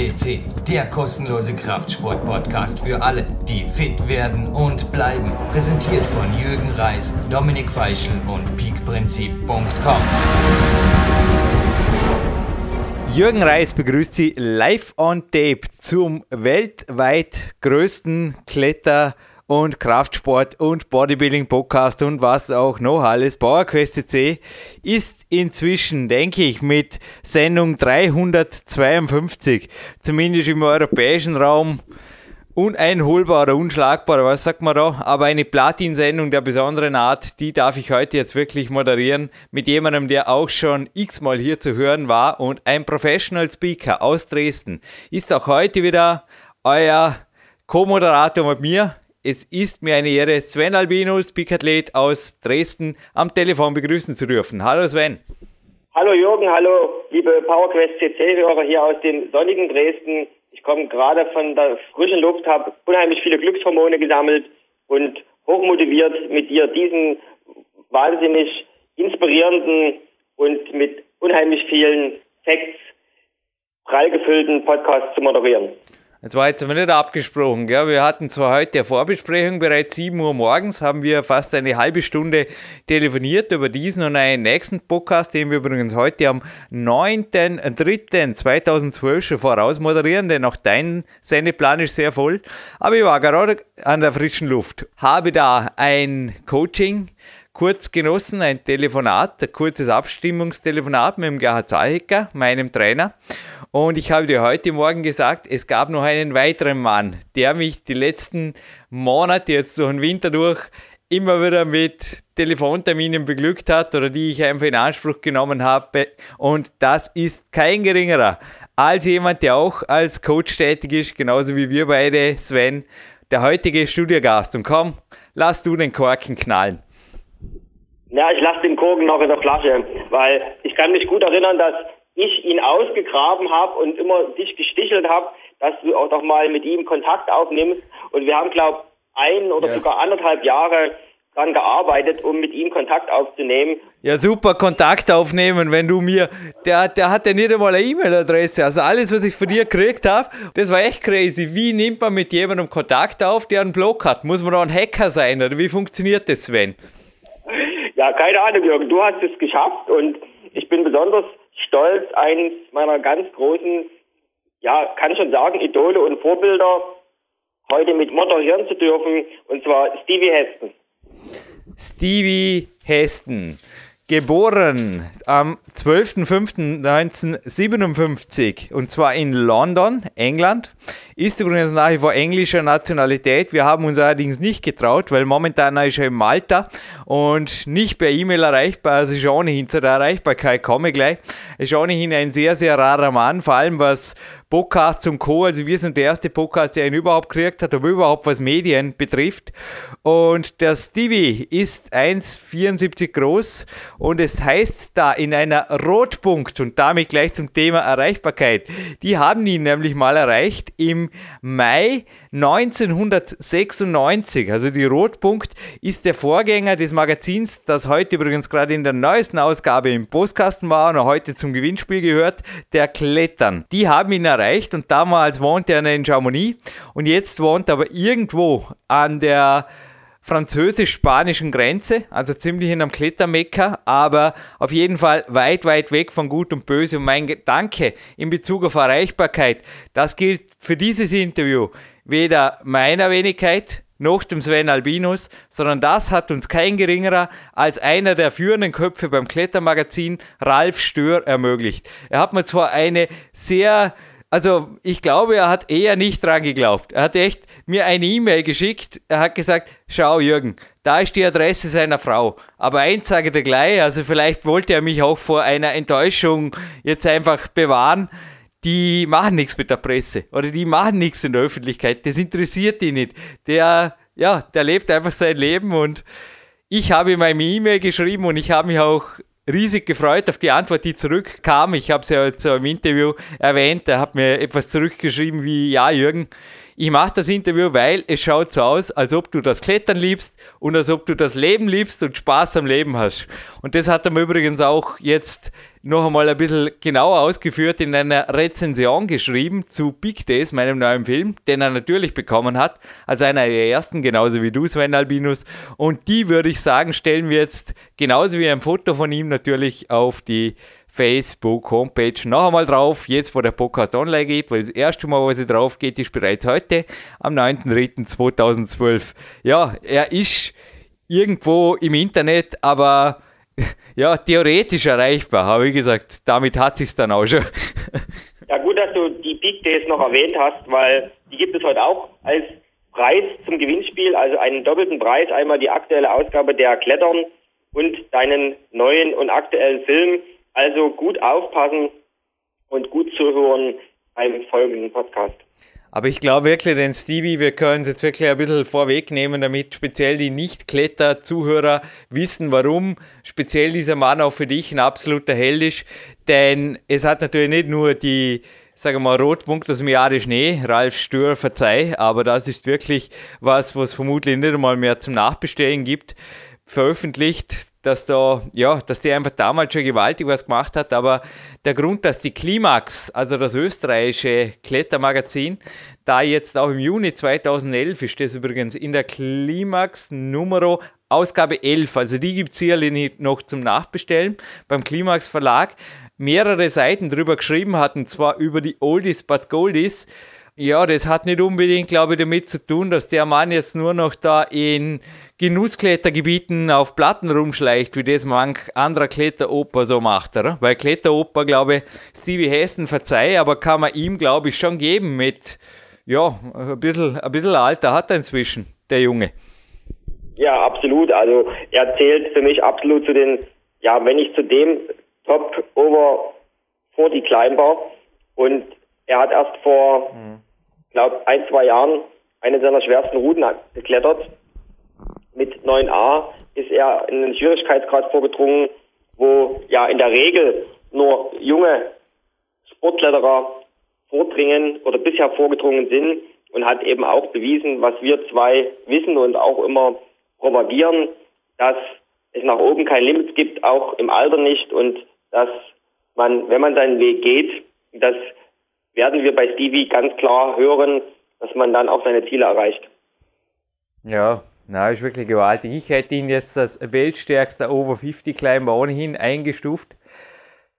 CC, der kostenlose Kraftsport-Podcast für alle, die fit werden und bleiben. Präsentiert von Jürgen Reis, Dominik Feischl und peakprinzip.com. Jürgen Reis begrüßt Sie live on tape zum weltweit größten Kletter- und Kraftsport und Bodybuilding Podcast und was auch noch alles. PowerQuest C ist inzwischen, denke ich, mit Sendung 352, zumindest im europäischen Raum, uneinholbar oder unschlagbar, was sagt man da? Aber eine Platin-Sendung der besonderen Art, die darf ich heute jetzt wirklich moderieren mit jemandem, der auch schon x-mal hier zu hören war und ein Professional Speaker aus Dresden ist auch heute wieder euer Co-Moderator mit mir. Es ist mir eine Ehre, Sven Albinus, Peakathlet aus Dresden, am Telefon begrüßen zu dürfen. Hallo Sven. Hallo Jürgen, hallo liebe PowerQuest CC-Hörer hier aus dem sonnigen Dresden. Ich komme gerade von der frischen Luft, habe unheimlich viele Glückshormone gesammelt und hochmotiviert mit dir diesen wahnsinnig inspirierenden und mit unheimlich vielen Facts prall gefüllten Podcast zu moderieren. Jetzt war jetzt aber nicht abgesprochen. Gell? Wir hatten zwar heute eine Vorbesprechung, bereits 7 Uhr morgens haben wir fast eine halbe Stunde telefoniert über diesen und einen nächsten Podcast, den wir übrigens heute am 9.3.2012 schon voraus moderieren, denn auch dein Sendeplan ist sehr voll. Aber ich war gerade an der frischen Luft, habe da ein Coaching kurz genossen, ein Telefonat, ein kurzes Abstimmungstelefonat mit dem Gerhard Zahecker, meinem Trainer. Und ich habe dir heute Morgen gesagt, es gab noch einen weiteren Mann, der mich die letzten Monate jetzt durch den Winter durch immer wieder mit Telefonterminen beglückt hat oder die ich einfach in Anspruch genommen habe. Und das ist kein geringerer als jemand, der auch als Coach tätig ist, genauso wie wir beide, Sven, der heutige Studiogast. Und komm, lass du den Korken knallen. Ja, ich lasse den Korken noch in der Flasche, weil ich kann mich gut erinnern, dass ich ihn ausgegraben habe und immer dich gestichelt habe, dass du auch doch mal mit ihm Kontakt aufnimmst. Und wir haben, glaube ein oder yes. sogar anderthalb Jahre daran gearbeitet, um mit ihm Kontakt aufzunehmen. Ja, super, Kontakt aufnehmen, wenn du mir, der, der hat ja nicht einmal eine E-Mail-Adresse, also alles, was ich von dir gekriegt habe, das war echt crazy. Wie nimmt man mit jemandem Kontakt auf, der einen Blog hat? Muss man da ein Hacker sein oder wie funktioniert das, Sven? Ja, keine Ahnung, Jürgen, du hast es geschafft und ich bin besonders stolz, eines meiner ganz großen, ja, kann schon sagen, Idole und Vorbilder heute mit moderieren zu dürfen, und zwar Stevie Heston. Stevie Heston, geboren am 12.05.1957 und zwar in London, England. Ist übrigens nach wie vor englischer Nationalität. Wir haben uns allerdings nicht getraut, weil momentan ist er in Malta und nicht per E-Mail erreichbar. Also ist ohnehin zu der Erreichbarkeit komme gleich. Ist ohnehin ein sehr, sehr rarer Mann, vor allem was Podcasts und Co. Also wir sind der erste Podcast, der ihn überhaupt gekriegt hat, aber überhaupt was Medien betrifft. Und der Stevie ist 1,74 groß und es heißt da in einer Rotpunkt und damit gleich zum Thema Erreichbarkeit. Die haben ihn nämlich mal erreicht im Mai 1996. Also die Rotpunkt ist der Vorgänger des Magazins, das heute übrigens gerade in der neuesten Ausgabe im Postkasten war und heute zum Gewinnspiel gehört, der Klettern. Die haben ihn erreicht erreicht und damals wohnte er in Chamonix und jetzt wohnt er aber irgendwo an der französisch-spanischen Grenze, also ziemlich in einem Klettermecker, aber auf jeden Fall weit, weit weg von Gut und Böse. Und mein Gedanke in Bezug auf Erreichbarkeit, das gilt für dieses Interview weder meiner Wenigkeit noch dem Sven Albinus, sondern das hat uns kein geringerer als einer der führenden Köpfe beim Klettermagazin, Ralf Stör, ermöglicht. Er hat mir zwar eine sehr also ich glaube, er hat eher nicht dran geglaubt. Er hat echt mir eine E-Mail geschickt. Er hat gesagt, schau Jürgen, da ist die Adresse seiner Frau. Aber eins sage dir gleich, also vielleicht wollte er mich auch vor einer Enttäuschung jetzt einfach bewahren. Die machen nichts mit der Presse oder die machen nichts in der Öffentlichkeit. Das interessiert ihn nicht. Der, ja, der lebt einfach sein Leben und ich habe ihm eine E-Mail geschrieben und ich habe mich auch riesig gefreut auf die Antwort, die zurückkam. Ich habe es ja jetzt im Interview erwähnt. Er hat mir etwas zurückgeschrieben wie, ja, Jürgen, ich mache das Interview, weil es schaut so aus, als ob du das Klettern liebst und als ob du das Leben liebst und Spaß am Leben hast. Und das hat er mir übrigens auch jetzt noch einmal ein bisschen genauer ausgeführt in einer Rezension geschrieben zu Big Days, meinem neuen Film, den er natürlich bekommen hat, als einer der ersten, genauso wie du, Sven Albinus. Und die würde ich sagen, stellen wir jetzt genauso wie ein Foto von ihm natürlich auf die Facebook-Homepage noch einmal drauf, jetzt wo der Podcast online geht, weil das erste Mal, wo sie drauf geht, ist bereits heute, am 9.3.2012. Ja, er ist irgendwo im Internet, aber ja, theoretisch erreichbar, aber wie gesagt, damit hat sich dann auch schon. Ja, gut, dass du die Big Days noch erwähnt hast, weil die gibt es heute auch als Preis zum Gewinnspiel, also einen doppelten Preis, einmal die aktuelle Ausgabe der Klettern und deinen neuen und aktuellen Film. Also gut aufpassen und gut zuhören beim folgenden Podcast. Aber ich glaube wirklich, den Stevie, wir können es jetzt wirklich ein bisschen vorwegnehmen, damit speziell die Nicht-Kletter-Zuhörer wissen, warum speziell dieser Mann auch für dich ein absoluter Held ist. Denn es hat natürlich nicht nur die, sagen wir mal, Rotpunkt aus dem Jahre Schnee, Ralf Stör, verzeih, aber das ist wirklich was, was vermutlich nicht einmal mehr zum Nachbestellen gibt, veröffentlicht dass da, ja, dass die einfach damals schon gewaltig was gemacht hat, aber der Grund, dass die Klimax, also das österreichische Klettermagazin, da jetzt auch im Juni 2011 ist das übrigens in der Klimax Numero Ausgabe 11, also die gibt es hier noch zum Nachbestellen beim Klimax Verlag, mehrere Seiten drüber geschrieben hatten, zwar über die Oldies but Goldies, ja, das hat nicht unbedingt, glaube ich, damit zu tun, dass der Mann jetzt nur noch da in Genussklettergebieten auf Platten rumschleicht, wie das manch anderer Kletteroper so macht, oder? Weil Kletteroper, glaube ich, Stevie Hessen verzeih, aber kann man ihm, glaube ich, schon geben mit, ja, ein bisschen, ein bisschen Alter hat er inzwischen, der Junge. Ja, absolut. Also er zählt für mich absolut zu den, ja, wenn nicht zu dem Top Over 40 Climber und er hat erst vor, mhm. Glaube ein, zwei Jahren eine seiner schwersten Routen geklettert. Mit 9a ist er in einen Schwierigkeitsgrad vorgedrungen, wo ja in der Regel nur junge Sportkletterer vordringen oder bisher vorgedrungen sind und hat eben auch bewiesen, was wir zwei wissen und auch immer propagieren, dass es nach oben kein Limit gibt, auch im Alter nicht und dass man, wenn man seinen Weg geht, das werden wir bei Stevie ganz klar hören, dass man dann auch seine Ziele erreicht. Ja, na, ist wirklich gewaltig. Ich hätte ihn jetzt als weltstärkster Over 50 Climber ohnehin eingestuft.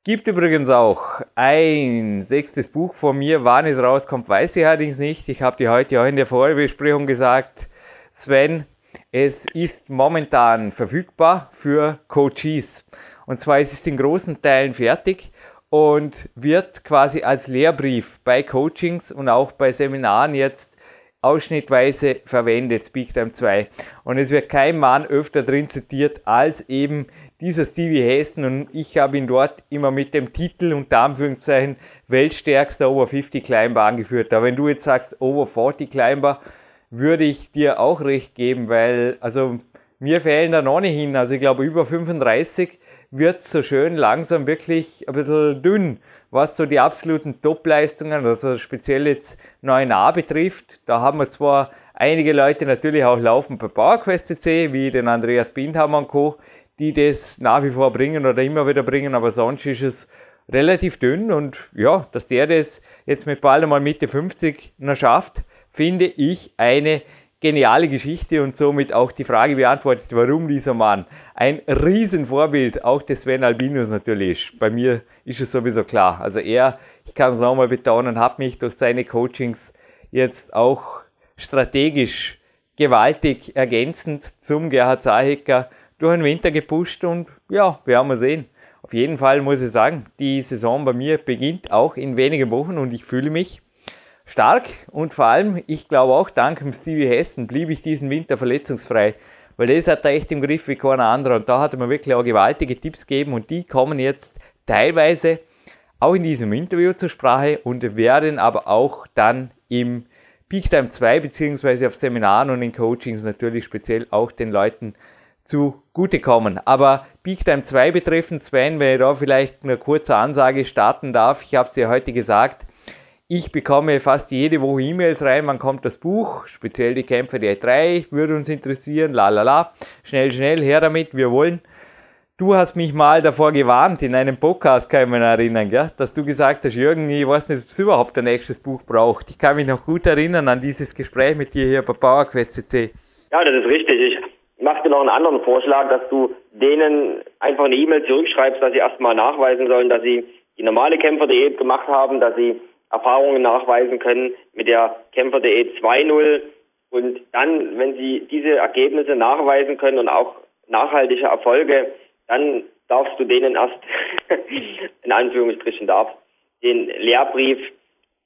Gibt übrigens auch ein sechstes Buch von mir. Wann es rauskommt, weiß ich allerdings nicht. Ich habe dir heute auch in der Vorbesprechung gesagt, Sven, es ist momentan verfügbar für Coaches. Und zwar ist es in großen Teilen fertig und wird quasi als Lehrbrief bei Coachings und auch bei Seminaren jetzt ausschnittweise verwendet, Big Time 2. Und es wird kein Mann öfter drin zitiert als eben dieser Stevie Heston und ich habe ihn dort immer mit dem Titel unter Anführungszeichen Weltstärkster Over 50 Climber angeführt. Aber wenn du jetzt sagst Over 40 Climber, würde ich dir auch recht geben, weil also mir fehlen da noch nicht hin. Also ich glaube über 35 wird so schön langsam wirklich ein bisschen dünn, was so die absoluten Top-Leistungen, also speziell jetzt 9a betrifft. Da haben wir zwar einige Leute natürlich auch laufen bei PowerQuest CC, wie den Andreas Bindhammer und Co., die das nach wie vor bringen oder immer wieder bringen, aber sonst ist es relativ dünn und ja, dass der das jetzt mit bald einmal Mitte 50 noch schafft, finde ich eine geniale Geschichte und somit auch die Frage beantwortet, warum dieser Mann ein Riesenvorbild auch des Sven Albinus natürlich ist. Bei mir ist es sowieso klar. Also er, ich kann es nochmal betonen, hat mich durch seine Coachings jetzt auch strategisch gewaltig ergänzend zum Gerhard Zahecker durch den Winter gepusht und ja, wir haben mal sehen. Auf jeden Fall muss ich sagen, die Saison bei mir beginnt auch in wenigen Wochen und ich fühle mich stark und vor allem, ich glaube auch dank dem Stevie Hessen blieb ich diesen Winter verletzungsfrei, weil das hat er echt im Griff wie keiner andere und da hat er mir wirklich auch gewaltige Tipps gegeben und die kommen jetzt teilweise auch in diesem Interview zur Sprache und werden aber auch dann im Peak Time 2 beziehungsweise auf Seminaren und in Coachings natürlich speziell auch den Leuten zugutekommen. Aber Peak Time 2 betreffend, Sven, wenn ich da vielleicht eine kurze Ansage starten darf, ich habe es dir heute gesagt, ich bekomme fast jede Woche E-Mails rein, wann kommt das Buch, speziell die Kämpfe der drei, würde uns interessieren, la la la, schnell, schnell, her damit, wir wollen. Du hast mich mal davor gewarnt, in einem Podcast kann ich mich erinnern, gell? dass du gesagt hast, Jürgen, ich weiß nicht, ob es überhaupt ein nächstes Buch braucht. Ich kann mich noch gut erinnern an dieses Gespräch mit dir hier bei PowerQuest. Ja, das ist richtig. Ich mache dir noch einen anderen Vorschlag, dass du denen einfach eine E-Mail zurückschreibst, dass sie erstmal nachweisen sollen, dass sie die normale Kämpfer.de gemacht haben, dass sie Erfahrungen nachweisen können mit der Kämpfer.de 2.0 und dann, wenn sie diese Ergebnisse nachweisen können und auch nachhaltige Erfolge dann darfst du denen erst, in Anführungsstrichen darf, den Lehrbrief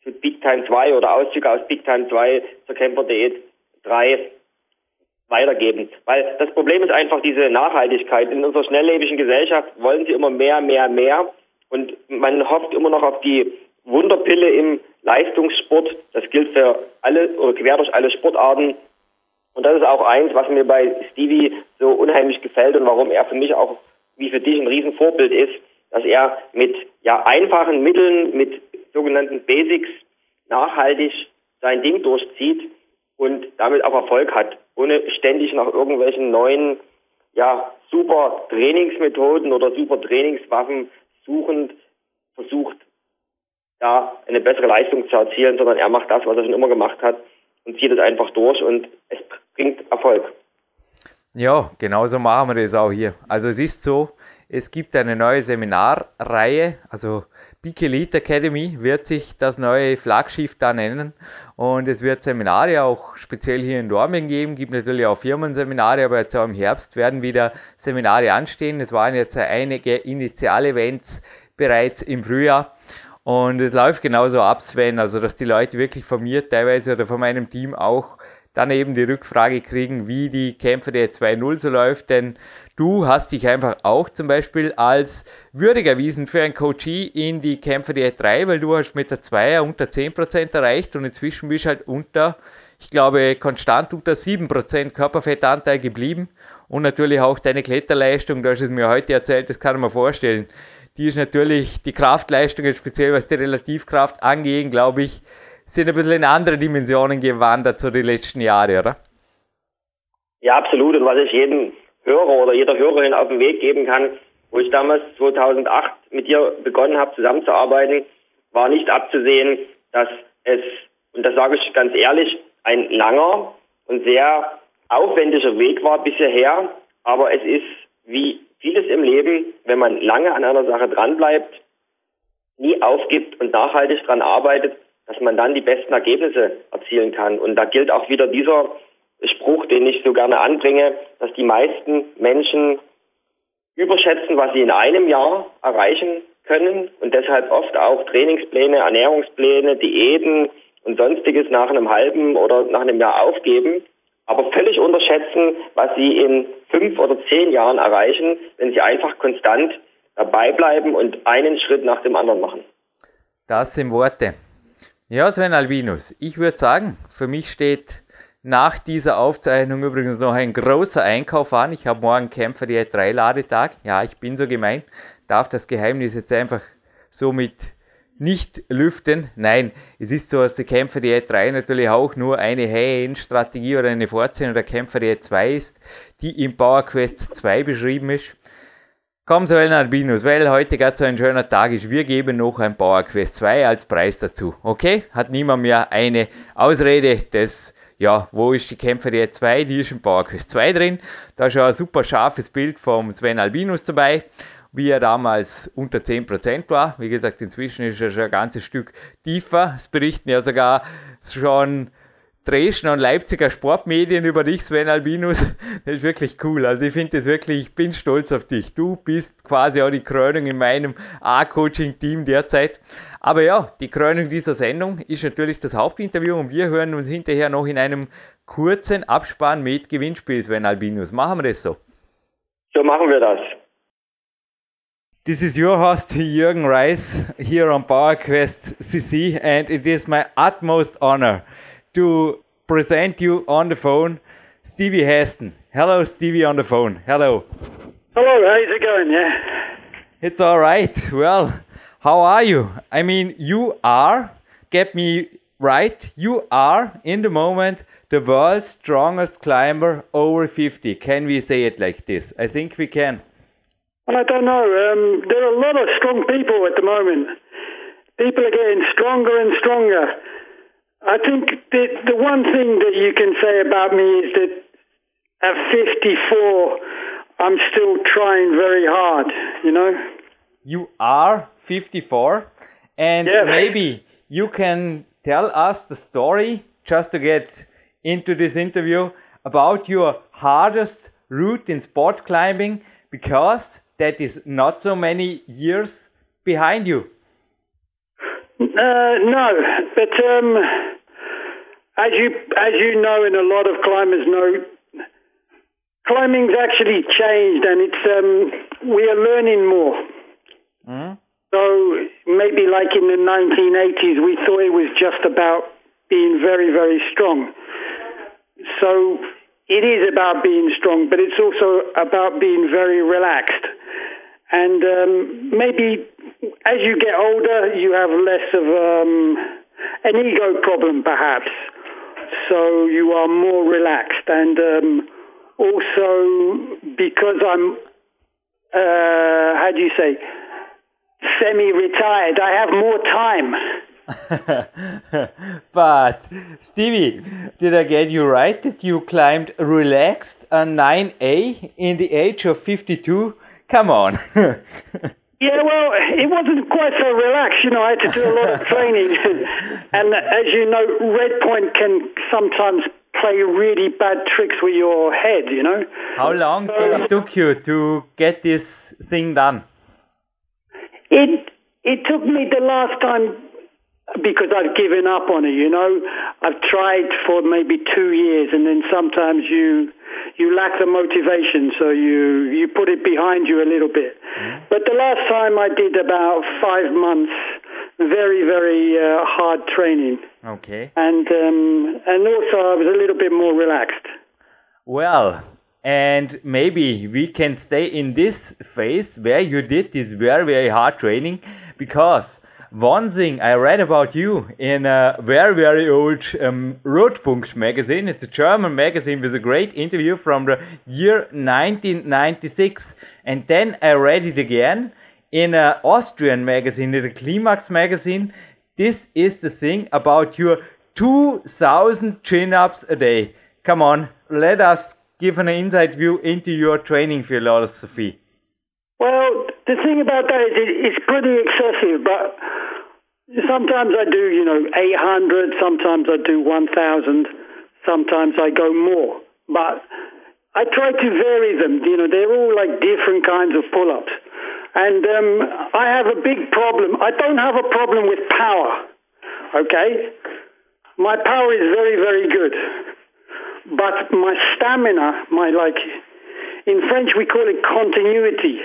zu Big Time 2 oder Auszüge aus Big Time 2 zur Diät 3 weitergeben. Weil das Problem ist einfach diese Nachhaltigkeit. In unserer schnelllebigen Gesellschaft wollen sie immer mehr, mehr, mehr. Und man hofft immer noch auf die Wunderpille im Leistungssport. Das gilt für alle oder quer durch alle Sportarten. Und das ist auch eins, was mir bei Stevie so unheimlich gefällt und warum er für mich auch wie für dich ein Riesenvorbild ist, dass er mit ja, einfachen Mitteln, mit sogenannten Basics nachhaltig sein Ding durchzieht und damit auch Erfolg hat, ohne ständig nach irgendwelchen neuen, ja, super Trainingsmethoden oder super Trainingswaffen suchend versucht, da eine bessere Leistung zu erzielen, sondern er macht das, was er schon immer gemacht hat und zieht es einfach durch und es bringt Erfolg. Ja, genauso machen wir das auch hier. Also es ist so, es gibt eine neue Seminarreihe, also Big Elite Academy wird sich das neue Flaggschiff da nennen und es wird Seminare auch speziell hier in Dortmund geben, gibt natürlich auch Firmenseminare, aber jetzt auch im Herbst werden wieder Seminare anstehen. Es waren jetzt einige Initialevents bereits im Frühjahr und es läuft genauso ab, Sven, also dass die Leute wirklich von mir teilweise oder von meinem Team auch dann eben die Rückfrage kriegen, wie die Kämpfe der 2.0 so läuft, denn du hast dich einfach auch zum Beispiel als würdig erwiesen für ein Coachie in die Kämpfe der 3, weil du hast mit der 2 unter 10% erreicht und inzwischen bist halt unter, ich glaube, konstant unter 7% Körperfettanteil geblieben und natürlich auch deine Kletterleistung, du hast es mir heute erzählt, das kann man vorstellen. Die ist natürlich, die Kraftleistung, speziell was die Relativkraft angeht, glaube ich, sind ein bisschen in andere Dimensionen gewandert so die letzten Jahre, oder? Ja, absolut. Und was ich jedem Hörer oder jeder Hörerin auf den Weg geben kann, wo ich damals 2008 mit dir begonnen habe zusammenzuarbeiten, war nicht abzusehen, dass es, und das sage ich ganz ehrlich, ein langer und sehr aufwendiger Weg war bisher, aber es ist wie vieles im Leben, wenn man lange an einer Sache dranbleibt, nie aufgibt und nachhaltig dran arbeitet, dass man dann die besten Ergebnisse erzielen kann. Und da gilt auch wieder dieser Spruch, den ich so gerne anbringe, dass die meisten Menschen überschätzen, was sie in einem Jahr erreichen können und deshalb oft auch Trainingspläne, Ernährungspläne, Diäten und sonstiges nach einem halben oder nach einem Jahr aufgeben, aber völlig unterschätzen, was sie in fünf oder zehn Jahren erreichen, wenn sie einfach konstant dabei bleiben und einen Schritt nach dem anderen machen. Das sind Worte. Ja, Sven Albinus, ich würde sagen, für mich steht nach dieser Aufzeichnung übrigens noch ein großer Einkauf an. Ich habe morgen Kämpfer die 3 Ladetag. Ja, ich bin so gemein, darf das Geheimnis jetzt einfach somit nicht lüften. Nein, es ist so, dass die Kämpfer die 3 natürlich auch nur eine High-End-Strategie oder eine Fortsetzung der Kämpfer die 2 ist, die im Power Quest 2 beschrieben ist. Komm, Sven Albinus, weil heute gerade so ein schöner Tag ist. Wir geben noch ein Power Quest 2 als Preis dazu. Okay? Hat niemand mehr eine Ausrede des, ja, wo ist die Kämpferie 2? Die ist im Power Quest 2 drin. Da ist schon ein super scharfes Bild vom Sven Albinus dabei, wie er damals unter 10% war. Wie gesagt, inzwischen ist er schon ein ganzes Stück tiefer. Es berichten ja sogar schon Dresden und Leipziger Sportmedien über dich, Sven Albinus. Das ist wirklich cool. Also ich finde das wirklich, ich bin stolz auf dich. Du bist quasi auch die Krönung in meinem A-Coaching-Team derzeit. Aber ja, die Krönung dieser Sendung ist natürlich das Hauptinterview und wir hören uns hinterher noch in einem kurzen Abspann mit Gewinnspiel, Sven Albinus. Machen wir das so? So machen wir das. This is your host, Jürgen Reis, here on PowerQuest CC, and it is my utmost honor to present you on the phone Stevie Haston. Hello, Stevie on the phone. Hello. Hello, how's it going? Yeah. It's all right. Well, how are you? I mean, you are get me right. You are, in the moment, the world's strongest climber over 50. Can we say it like this? I think we can. I don't know. Um, there are a lot of strong people at the moment. People are getting stronger and stronger. I think the, the one thing that you can say about me is that at 54, I'm still trying very hard, you know? You are 54, and Yeah. maybe you can tell us the story just to get into this interview about your hardest route in sport climbing because that is not so many years behind you. Uh, no, but um, as you as you know, and a lot of climbers know, climbing's actually changed, and it's um, we are learning more. So maybe like in the 1980s, we thought it was just about being very very strong. So it is about being strong, but it's also about being very relaxed. And um, maybe as you get older, you have less of um, an ego problem, perhaps. So you are more relaxed. And um, also, because I'm, uh, how do you say, semi retired, I have more time. but Stevie, did I get you right that you climbed relaxed a 9A in the age of 52? Come on. Yeah, well, it wasn't quite so relaxed. You know, I had to do a lot of training. and as you know, red point can sometimes play really bad tricks with your head, you know? How long did it took you to get this thing done? It it took me the last time because I've given up on it. You know, I've tried for maybe two years, and then sometimes you you lack the motivation, so you you put it behind you a little bit. But the last time I did about five months, very very uh, hard training, Okay. and um, and also I was a little bit more relaxed. Well, and maybe we can stay in this phase where you did this very, very hard training because one thing I read about you in a very, very old um, Rotpunkt magazine. It's a German magazine with a great interview from the year 1996. And then I read it again in an Austrian magazine, in the Climax magazine. This is the thing about your 2000 chin ups a day. Come on, let us give an inside view into your training philosophy. Well, the thing about that is it, it's pretty excessive, but sometimes I do, you know, 800, sometimes I do 1,000, sometimes I go more. But I try to vary them. You know, they're all like different kinds of pull ups. And um, I have a big problem. I don't have a problem with power, okay? My power is very, very good. But my stamina, my like, in French we call it continuity,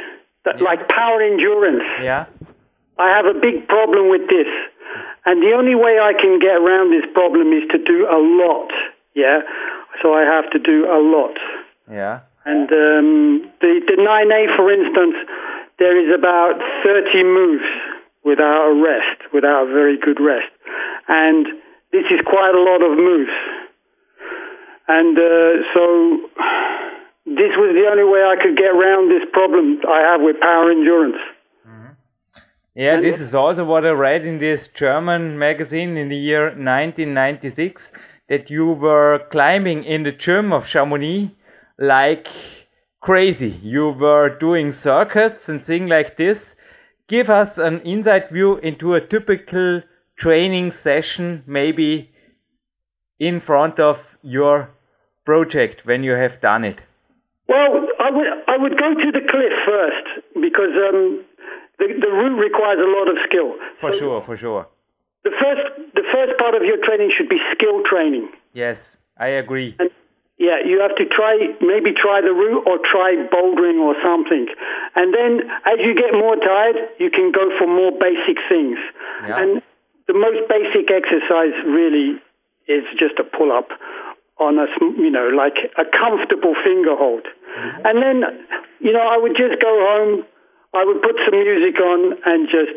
that, like power endurance. Yeah? I have a big problem with this. And the only way I can get around this problem is to do a lot. Yeah? So I have to do a lot. Yeah. And um, the, the 9A, for instance, there is about 30 moves without a rest, without a very good rest. And this is quite a lot of moves. And uh, so this was the only way I could get around this problem I have with power endurance. Mm-hmm. Yeah, this is also what I read in this German magazine in the year 1996 that you were climbing in the gym of Chamonix like crazy. You were doing circuits and things like this. Give us an inside view into a typical training session, maybe in front of your project when you have done it. Well, I would I would go to the cliff first because um, the the route requires a lot of skill. For So sure, for sure. The first the first part of your training should be skill training. Yes, I agree. And yeah, you have to try maybe try the route or try bouldering or something. And then as you get more tired, you can go for more basic things. Yeah. And the most basic exercise really is just a pull up on a you know like a comfortable finger hold. And then you know I would just go home, I would put some music on and just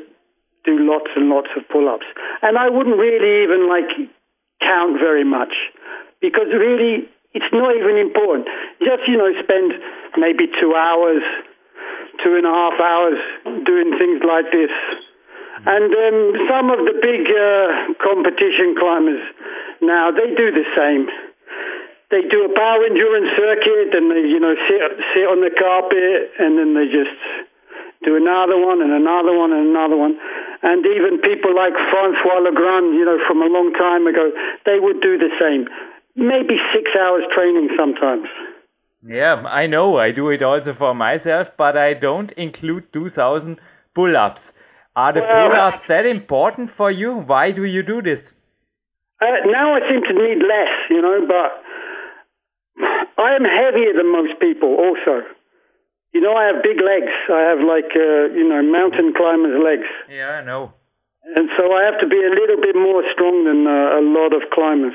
do lots and lots of pull-ups. And I wouldn't really even like count very much because really it's not even important. Just, you know, spend maybe two hours, two and a half hours doing things like this. And um, some of the big uh, competition climbers now, they do the same. They do a power endurance circuit and they, you know, sit, sit on the carpet and then they just do another one and another one and another one. And even people like Francois Legrand, you know, from a long time ago, they would do the same. Maybe six hours training sometimes. Yeah, I know. I do it also for myself, but I don't include 2000 pull ups. Are the Well, pull ups that important for you? Why do you do this? Uh, now I seem to need less, you know, but I am heavier than most people also. You know, I have big legs. I have like, uh, you know, mountain climber's legs. Yeah, I know. And so I have to be a little bit more strong than uh, a lot of climbers.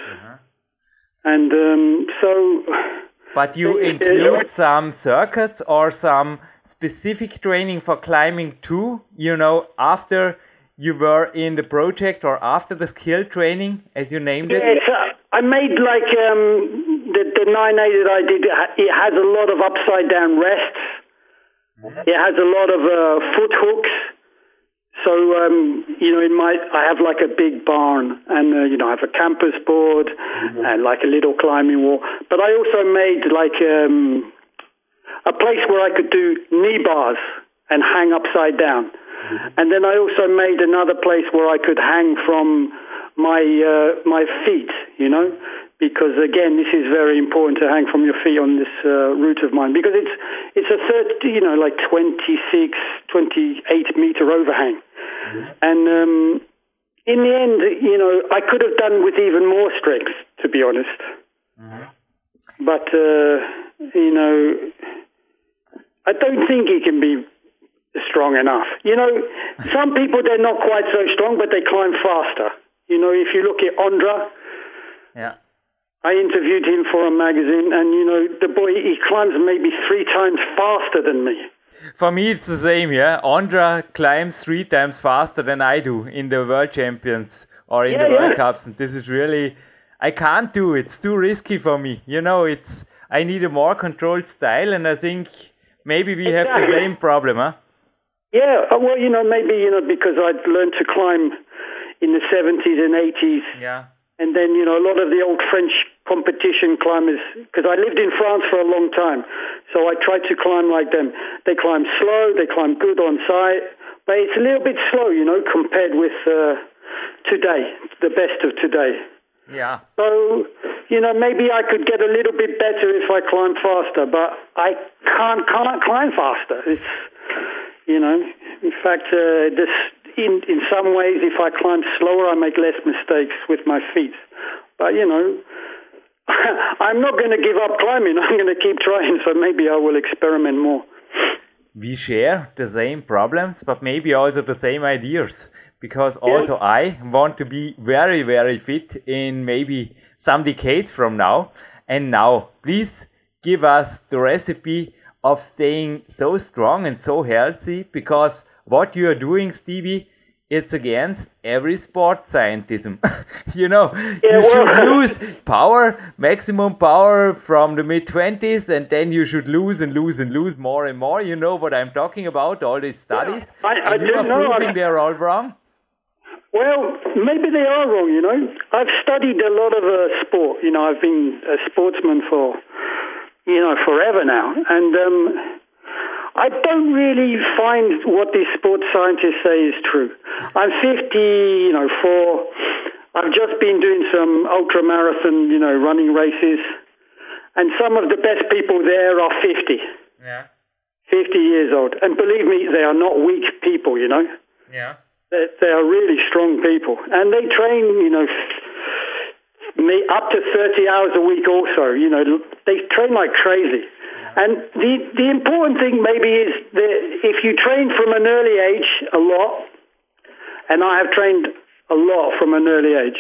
And um, so, But you include some circuits or some specific training for climbing too, you know, after you were in the project or after the skill training, as you named it? yes, uh, I made like um, the, the 9A that I did, it has a lot of upside down rests. It has a lot of uh, foot hooks. So, um, you know, in my, I have like a big barn and, uh, you know, I have a campus board and like a little climbing wall. But I also made like um, a place where I could do knee bars and hang upside down. And then I also made another place where I could hang from my uh, my feet, you know, because again, this is very important to hang from your feet on this uh, route of mine because it's it's a third, you know, like 26, 28 meter overhang, and um, in the end, you know, I could have done with even more strength, to be honest. But uh, you know, I don't think it can be strong enough. You know, some people they're not quite so strong, but they climb faster. You know, if you look at Ondra, Yeah. I interviewed him for a magazine, and you know, the boy he climbs maybe three times faster than me. For me, it's the same, yeah. Ondra climbs three times faster than I do in the World Champions or in Yeah, the World. Cups, and this is really, I can't do it. It's too risky for me. You know, it's I need a more controlled style, and I think maybe we have the same problem, huh? Yeah, uh, well, you know, maybe you know because I'd learned to climb in the seventies and eighties. Yeah. And then, you know, a lot of the old French competition climbers, because I lived in France for a long time, so I tried to climb like them. They climb slow, they climb good on site, but it's a little bit slow, you know, compared with uh, today, the best of today. Yeah. So, you know, maybe I could get a little bit better if I climb faster, but I can't, can't climb faster. It's, you know, in fact, uh, this, in, in some ways, if I climb slower, I make less mistakes with my feet. But, you know, I'm not going to give up climbing. I'm going to keep trying, so maybe I will experiment more. we share the same problems, but maybe also the same ideas. Because also I want to be very, very fit in maybe some decades from now. And now, please give us the recipe of staying so strong and so healthy. Because what you are doing, Stevie, it's against every sport scientism. you know, Yeah, you should well- lose power, maximum power from the mid 20s, and then you should lose and lose and lose more and more. You know what I'm talking about, all these studies. I- I and you are know. proving they're all wrong. Well, maybe they are wrong, you know. I've studied a lot of uh, sport. You know, I've been a sportsman for, you know, forever now. And um, I don't really find what these sports scientists say is true. I'm 50, you know, four. I've just been doing some ultra marathon, you know, running races. And some of the best people there are 50, Yeah, 50 years old. And believe me, they are not weak people, you know. yeah. They, they are really strong people, and they train, you know, me up to thirty hours a week. Also, you know, they train like crazy. And the the important thing maybe is that if you train from an early age a lot, and I have trained a lot from an early age,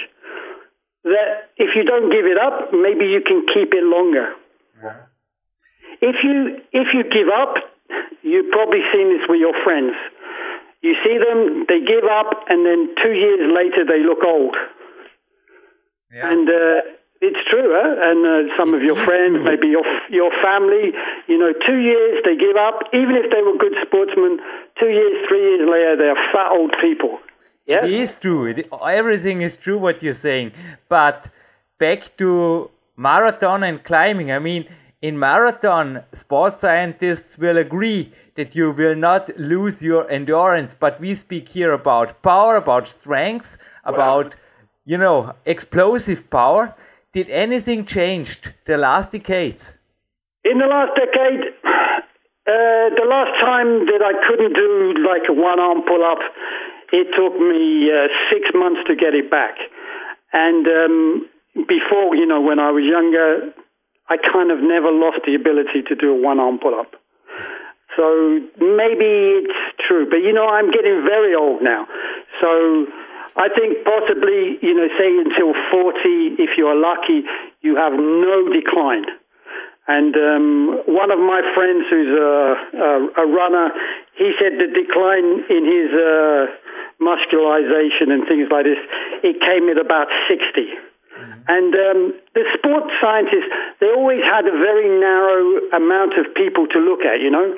that if you don't give it up, maybe you can keep it longer. If you if you give up, you've probably seen this with your friends. You see them, they give up, and then two years later they look old. Yeah. And uh, it's true, huh? And uh, some of your friends, maybe your your family, you know, two years they give up. Even if they were good sportsmen, two years, three years later, they are fat old people. Yeah. It is true. It, everything is true what you're saying. But back to marathon and climbing. I mean, in marathon, sports scientists will agree that you will not lose your endurance. But we speak here about power, about strength, about you know explosive power. Did anything changed the last decades? In the last decade, uh, the last time that I couldn't do like a one arm pull up, it took me uh, six months to get it back. And um, before, you know, when I was younger, I kind of never lost the ability to do a one arm pull up. So maybe it's true, but you know, I'm getting very old now. So I think possibly, you know, say until 40, if you're lucky, you have no decline. And um, one of my friends who's a, a, a runner, he said the decline in his uh, muscularization and things like this, it came at about 60. And um, the sports scientists, they always had a very narrow amount of people to look at, you know?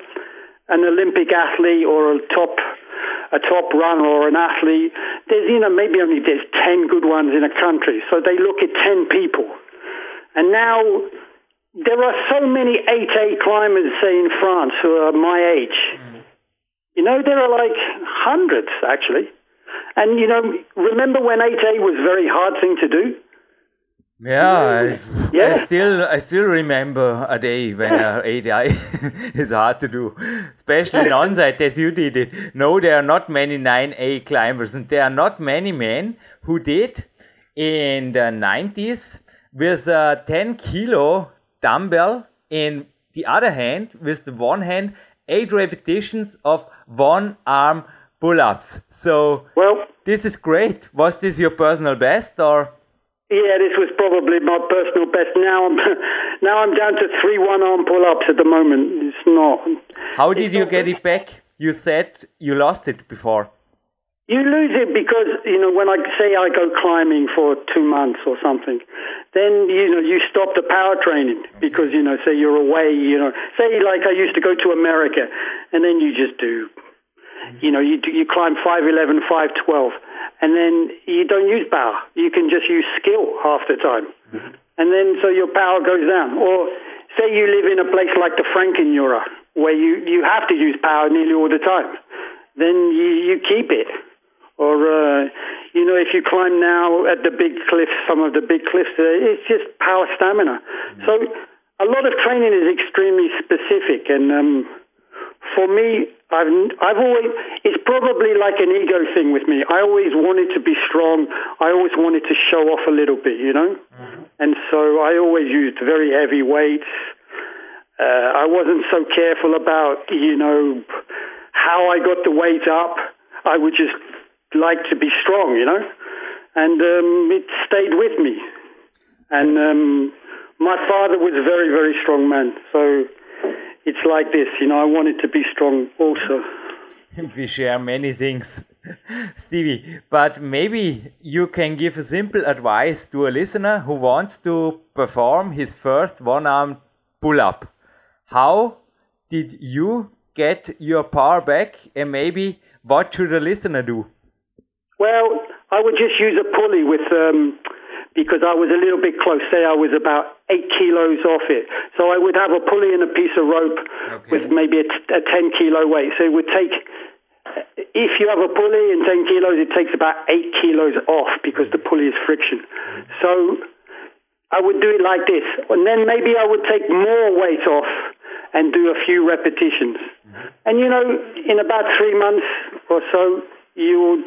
An Olympic athlete or a top a top runner or an athlete, there's you know maybe only there's ten good ones in a country, so they look at ten people. And now there are so many 8A climbers, say in France, who are my age. Mm. You know, there are like hundreds actually. And you know, remember when 8A was a very hard thing to do? Yeah, I, Yeah. I still I still remember a day when uh, ADI is hard to do, especially in onsite as you did it. No, there are not many 9A climbers, and there are not many men who did in the 90s with a 10 kilo dumbbell in the other hand, with the one hand, eight repetitions of one arm pull ups. So Well, this is great. Was this your personal best or? Yeah, this was probably my personal best. Now I'm now I'm down to three one-arm pull-ups at the moment. It's not. How did you get it back? You said you lost it before. You lose it because you know when I say I go climbing for two months or something, then you know you stop the power training because you know say you're away. You know, say like I used to go to America, and then you just do. You know, you you climb 5'11", 5'12", and then you don't use power. You can just use skill half the time. And then so your power goes down. Or say you live in a place like the Frankenjura, where you, you have to use power nearly all the time. Then you, you keep it. Or, uh, you know, if you climb now at the big cliffs, some of the big cliffs, uh, it's just power stamina. So a lot of training is extremely specific. And um, for me, I've I've always it's probably like an ego thing with me. I always wanted to be strong. I always wanted to show off a little bit, you know. And so I always used very heavy weights. Uh, I wasn't so careful about you know how I got the weight up. I would just like to be strong, you know, and um, it stayed with me. And um, my father was a very very strong man, so it's like this, you know. I wanted to be strong also. we share many things, Stevie. But maybe you can give a simple advice to a listener who wants to perform his first one arm pull up. How did you get your power back, and maybe what should a listener do? Well, I would just use a pulley with, um, because I was a little bit close. Say I was about eight kilos off it. So I would have a pulley and a piece of rope Okay. with maybe a, t- a 10 kilo weight. So it would take, if you have a pulley and 10 kilos, it takes about eight kilos off because the pulley is friction. So I would do it like this. And then maybe I would take more weight off and do a few repetitions. Mm-hmm. And you know, in about three months or so, you will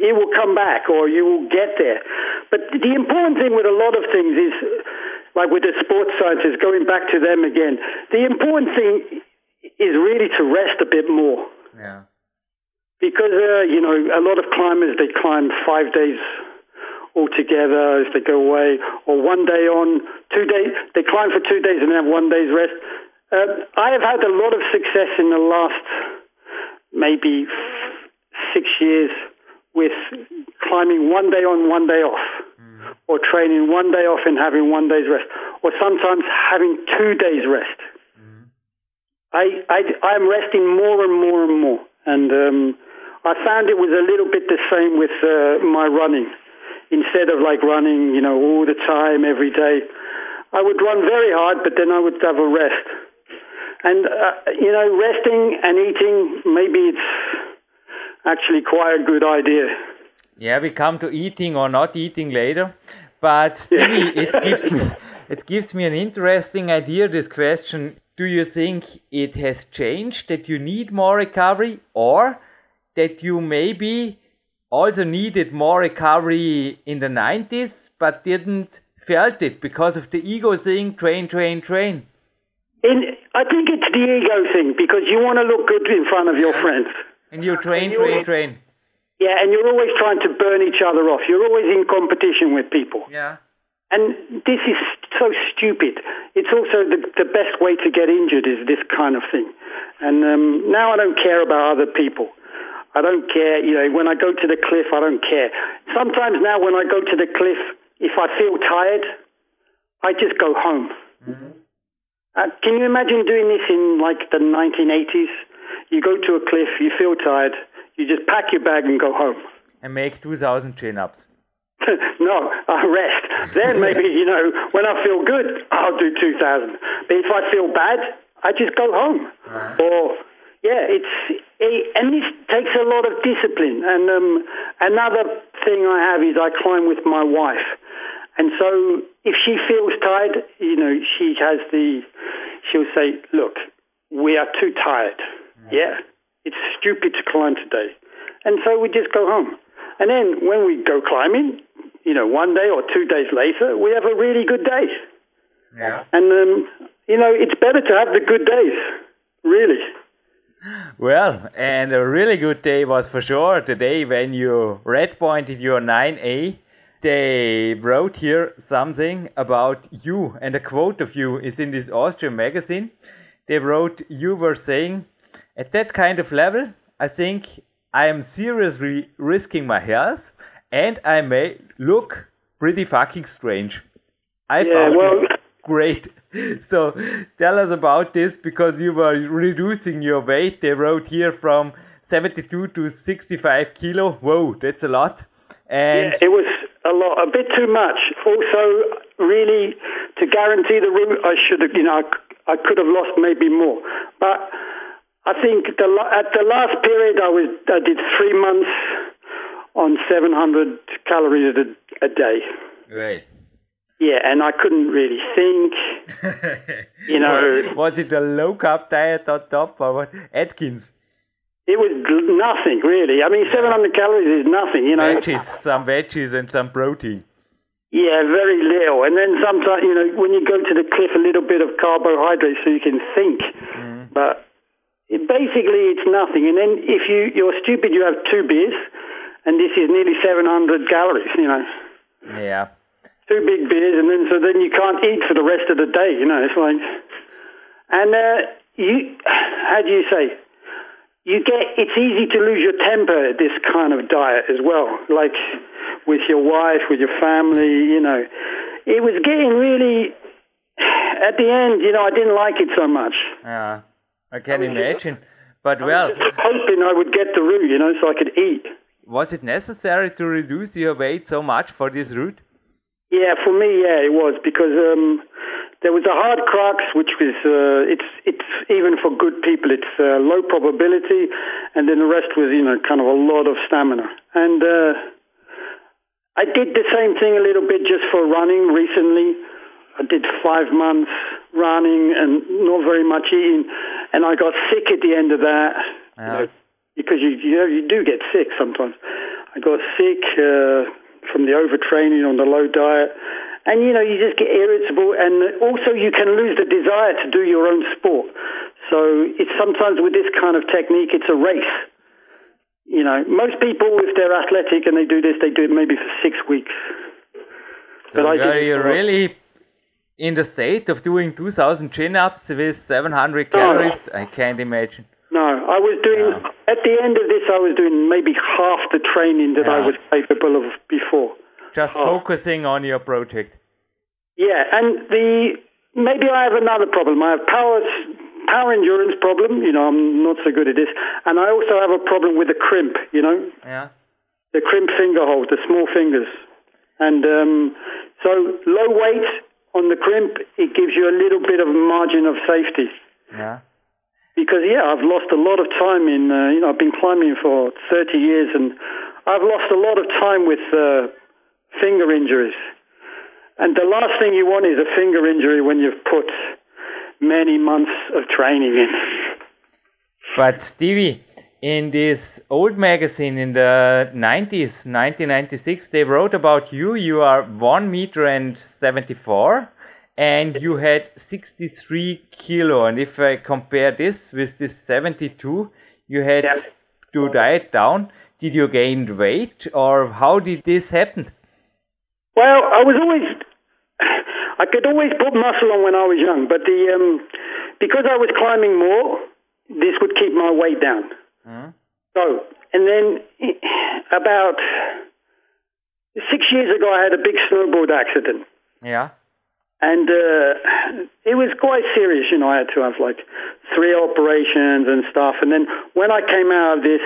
it will come back or you will get there. But the important thing with a lot of things is, like with the sports scientists, going back to them again, the important thing is really to rest a bit more. Yeah. Because, uh, you know, a lot of climbers, they climb five days altogether if they go away, or one day on, two days, they climb for two days and then have one day's rest. Uh, I have had a lot of success in the last maybe six years with climbing one day on, one day off, or training one day off and having one day's rest, or sometimes having two days rest. I, I, I'm resting more and more and more. And um, I found it was a little bit the same with uh, my running. Instead of like running, you know, all the time, every day, I would run very hard, but then I would have a rest. And, uh, you know, resting and eating, maybe it's actually quite a good idea. Yeah, we come to eating or not eating later, but Stevie, it gives me it gives me an interesting idea. This question: Do you think it has changed that you need more recovery, or that you maybe also needed more recovery in the 90s, but didn't felt it because of the ego thing? Train, train, train. In, I think it's the ego thing because you want to look good in front of your friends. And you train, train, train. Yeah, and you're always trying to burn each other off. You're always in competition with people. Yeah. And this is so stupid. It's also the, the best way to get injured is this kind of thing. And um, now I don't care about other people. I don't care, you know, when I go to the cliff, I don't care. Sometimes now when I go to the cliff, if I feel tired, I just go home. Mm-hmm. Uh, can you imagine doing this in like the 1980s? You go to a cliff, you feel tired, you just pack your bag and go home. And make 2,000 chin ups. no, I rest. Then maybe, you know, when I feel good, I'll do 2,000. But if I feel bad, I just go home. Uh-huh. Or, yeah, it's, it, and this takes a lot of discipline. And um, another thing I have is I climb with my wife. And so if she feels tired, you know, she has the, she'll say, look, we are too tired. Yeah, it's stupid to climb today. And so we just go home. And then when we go climbing, you know, one day or two days later, we have a really good day. Yeah. And, um, you know, it's better to have the good days, really. Well, and a really good day was for sure the day when you red pointed your 9A they wrote here something about you, and a quote of you is in this Austrian magazine. They wrote, You were saying, at that kind of level, I think I am seriously risking my health, and I may look pretty fucking strange. I yeah, found well, this great. So tell us about this because you were reducing your weight. They wrote here from 72 to 65 kilo. Whoa, that's a lot. And yeah, it was a lot, a bit too much. Also, really, to guarantee the route, I should have, you know, I, I could have lost maybe more. But I think the, at the last period, I was I did three months on 700 calories a, a day. Right. Yeah, and I couldn't really think. you know, was it a low carb diet on top or what? Atkins. It was nothing really. I mean, 700 calories is nothing, you know. Veggies, some veggies and some protein. Yeah, very little. And then sometimes, you know, when you go to the cliff, a little bit of carbohydrates so you can think. Mm. But basically, it's nothing. And then if you you're stupid, you have two beers, and this is nearly 700 calories. You know. Yeah. Two big beers, and then so then you can't eat for the rest of the day. You know, it's like, and uh, you, how do you say? you get it's easy to lose your temper at this kind of diet as well like with your wife with your family you know it was getting really at the end you know i didn't like it so much yeah i can I imagine but well hoping i would get the route you know so i could eat was it necessary to reduce your weight so much for this route yeah for me yeah it was because um there was a hard crux, which was uh, it's it's even for good people, it's uh, low probability, and then the rest was you know kind of a lot of stamina. And uh, I did the same thing a little bit just for running recently. I did five months running and not very much eating, and I got sick at the end of that. Yeah. You know, because you you, know, you do get sick sometimes. I got sick uh, from the overtraining on the low diet and you know you just get irritable and also you can lose the desire to do your own sport so it's sometimes with this kind of technique it's a race you know most people if they're athletic and they do this they do it maybe for six weeks so but are you really in the state of doing 2000 chin-ups with 700 calories i can't imagine no I was doing at the end of this. I was doing maybe half the training that I was capable of before. Just Oh. focusing on your project. Yeah, and the maybe I have another problem. I have power power endurance problem. You know, I'm not so good at this, and I also have a problem with the crimp. You know, Yeah. the crimp finger hold, the small fingers, and um, so low weight on the crimp it gives you a little bit of margin of safety. Yeah. because yeah, I've lost a lot of time in uh, you know I've been climbing for 30 years and I've lost a lot of time with uh, finger injuries. And the last thing you want is a finger injury when you've put many months of training in. But Stevie, in this old magazine in the 90s, 1996, they wrote about you. You are 1 meter and 74 and you had 63 kilo. And if I compare this with this 72, you had Yeah. to diet down. Did you gain weight or how did this happen? Well, I was always I could always put muscle on when I was young, but the um, because I was climbing more, this would keep my weight down. So, and then about six years ago, I had a big snowboard accident. Yeah. And uh, it was quite serious, you know. I had to have like three operations and stuff. And then when I came out of this,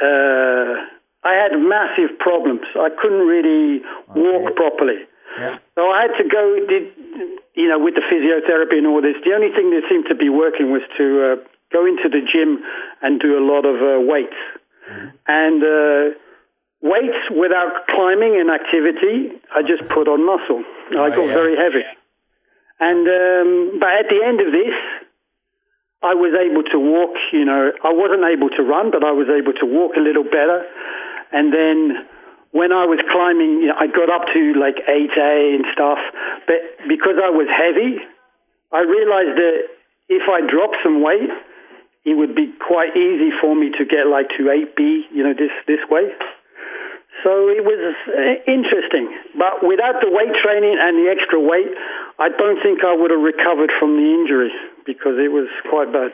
uh, I had massive problems. I couldn't really walk properly. Yeah. So I had to go, did, you know, with the physiotherapy and all this. The only thing that seemed to be working was to uh, go into the gym and do a lot of uh, weights. And uh, weights without climbing and activity, I just put on muscle. I got yeah. very heavy. And um, but at the end of this, I was able to walk. You know, I wasn't able to run, but I was able to walk a little better. And then when I was climbing, you know, I got up to like 8A and stuff. But because I was heavy, I realized that if I dropped some weight, it would be quite easy for me to get like to 8B, you know, this, this way. So it was uh, interesting. But without the weight training and the extra weight, I don't think I would have recovered from the injury because it was quite bad.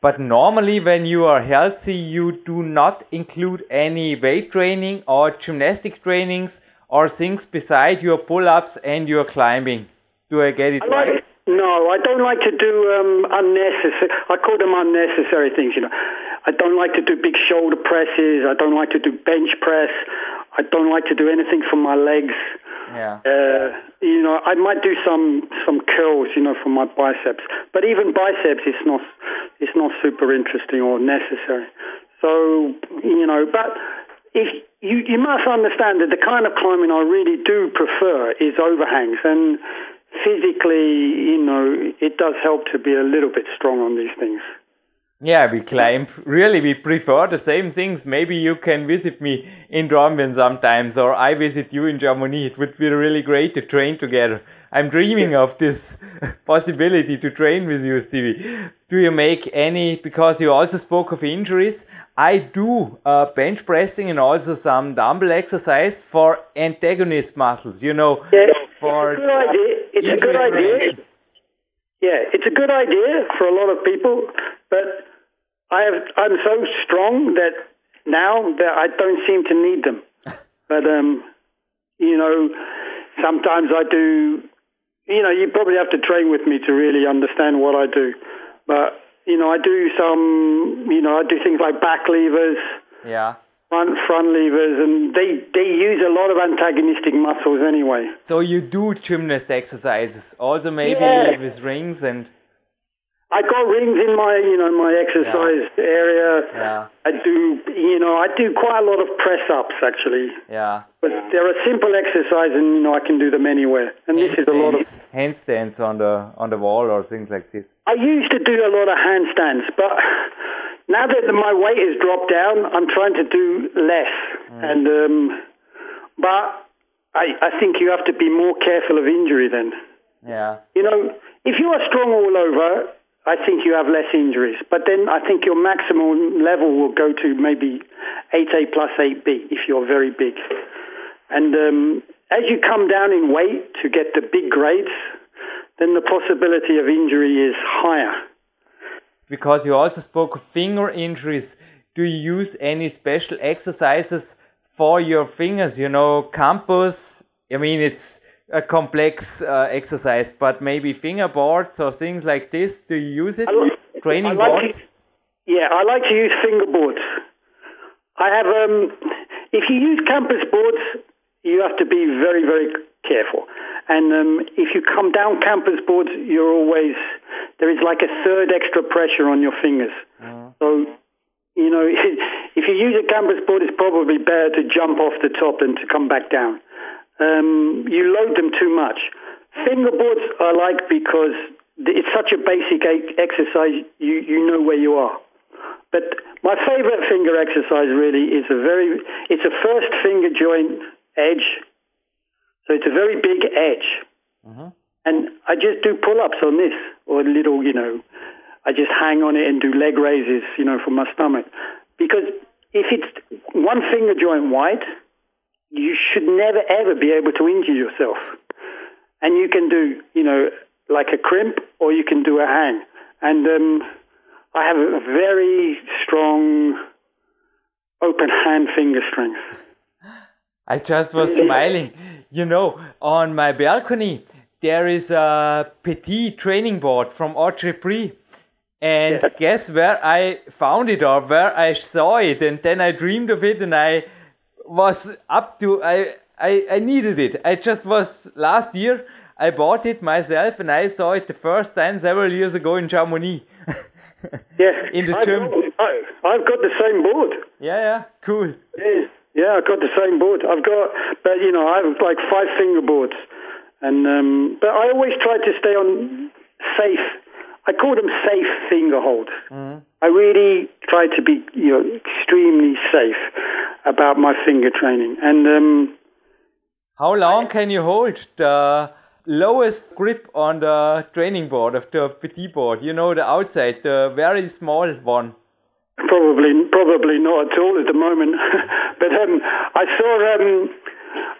But normally, when you are healthy, you do not include any weight training or gymnastic trainings or things beside your pull ups and your climbing. Do I get it right? No, I don't like to do um, unnecessary. I call them unnecessary things. You know, I don't like to do big shoulder presses. I don't like to do bench press. I don't like to do anything for my legs. Yeah. Uh, you know, I might do some some curls, you know, for my biceps. But even biceps, it's not it's not super interesting or necessary. So you know, but if you you must understand that the kind of climbing I really do prefer is overhangs, and physically, you know, it does help to be a little bit strong on these things. Yeah, we climb. Really, we prefer the same things. Maybe you can visit me in Dornbirn sometimes, or I visit you in Germany. It would be really great to train together. I'm dreaming of this possibility to train with you, Stevie. Do you make any? Because you also spoke of injuries. I do uh, bench pressing and also some dumbbell exercise for antagonist muscles. You know, Yeah, for it's a good idea. It's a good idea. Yeah, it's a good idea for a lot of people, but I have I'm so strong that now that I don't seem to need them. But um, you know, sometimes I do. You know, you probably have to train with me to really understand what I do. But you know, I do some. You know, I do things like back levers, Yeah. Front front levers, and they they use a lot of antagonistic muscles anyway. So you do gymnast exercises, also maybe Yeah. with rings and I got rings in my, you know, my exercise area. Yeah. I do, you know, I do quite a lot of press ups actually. yeah. But they're a simple exercise, and you know, I can do them anywhere. And this is a lot of. Handstands- handstands on the on the wall or things like this. I used to do a lot of handstands, but now that my weight has dropped down, I'm trying to do less. And um, but I, I think you have to be more careful of injury then. Yeah. You know, if you are strong all over, I think you have less injuries. But then I think your maximum level will go to maybe 8A plus 8B if you're very big. And um, as you come down in weight to get the big grades, then the possibility of injury is higher. Because you also spoke of finger injuries. Do you use any special exercises for your fingers? You know, campus. I mean, it's a complex uh, exercise, but maybe fingerboards or things like this. Do you use it? like- Training I like boards. to- yeah, I like to use fingerboards. I have, um, if you use campus boards, you have to be very, very careful. And um, if you come down campus boards, you're always, there is like a third extra pressure on your fingers. So, you know, if you use a campus board, it's probably better to jump off the top than to come back down. Um, you load them too much. Fingerboards I like because it's such a basic exercise, you, you know where you are. But my favorite finger exercise really is a very, it's a first finger joint edge. So it's a very big edge. And I just do pull ups on this or little, you know, I just hang on it and do leg raises, you know, for my stomach. Because if it's one finger joint wide, you should never ever be able to injure yourself. And you can do, you know, like a crimp or you can do a hang. And um, I have a very strong open hand finger strength. I just was smiling. You know, on my balcony there is a petit training board from Entre-Prises. And Yeah. guess where I found it or where I saw it and then I dreamed of it and I was up to I I, I needed it. I just was last year I bought it myself and I saw it the first time several years ago in Chamonix. Yeah, In the I've, gym. I've got the same board. yeah, yeah, cool. Yeah, yeah, I've got the same board. I've got, but you know, I have like five finger boards, and um, but I always try to stay on safe. I call them safe finger holds. I really try to be, you know, extremely safe about my finger training, and um, How long can you hold the lowest grip on the training board of the petit board? You know, the outside, the very small one. Probably, probably not at all at the moment. but um, I saw, um,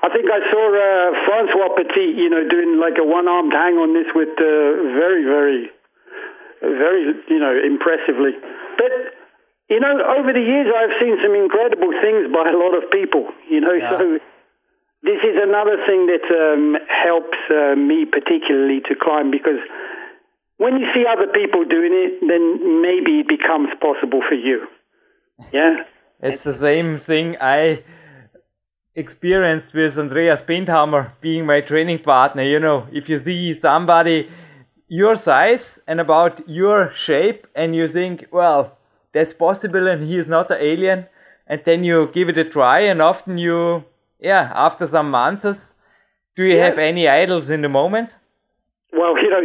I think I saw uh, Francois Petit, you know, doing like a one-armed hang on this with uh, very, very, very, you know, impressively. But you know, over the years, I've seen some incredible things by a lot of people. You know, Yeah. so this is another thing that um, helps uh, me particularly to climb because when you see other people doing it, then maybe it becomes possible for you. Yeah. It's the same thing I experienced with Andreas Bindhammer being my training partner. You know, if you see somebody your size and about your shape and you think, well, that's possible and he is not an alien, and then you give it a try, and often you, yeah, after some months, do you Yeah. have any idols in the moment? Well, you know,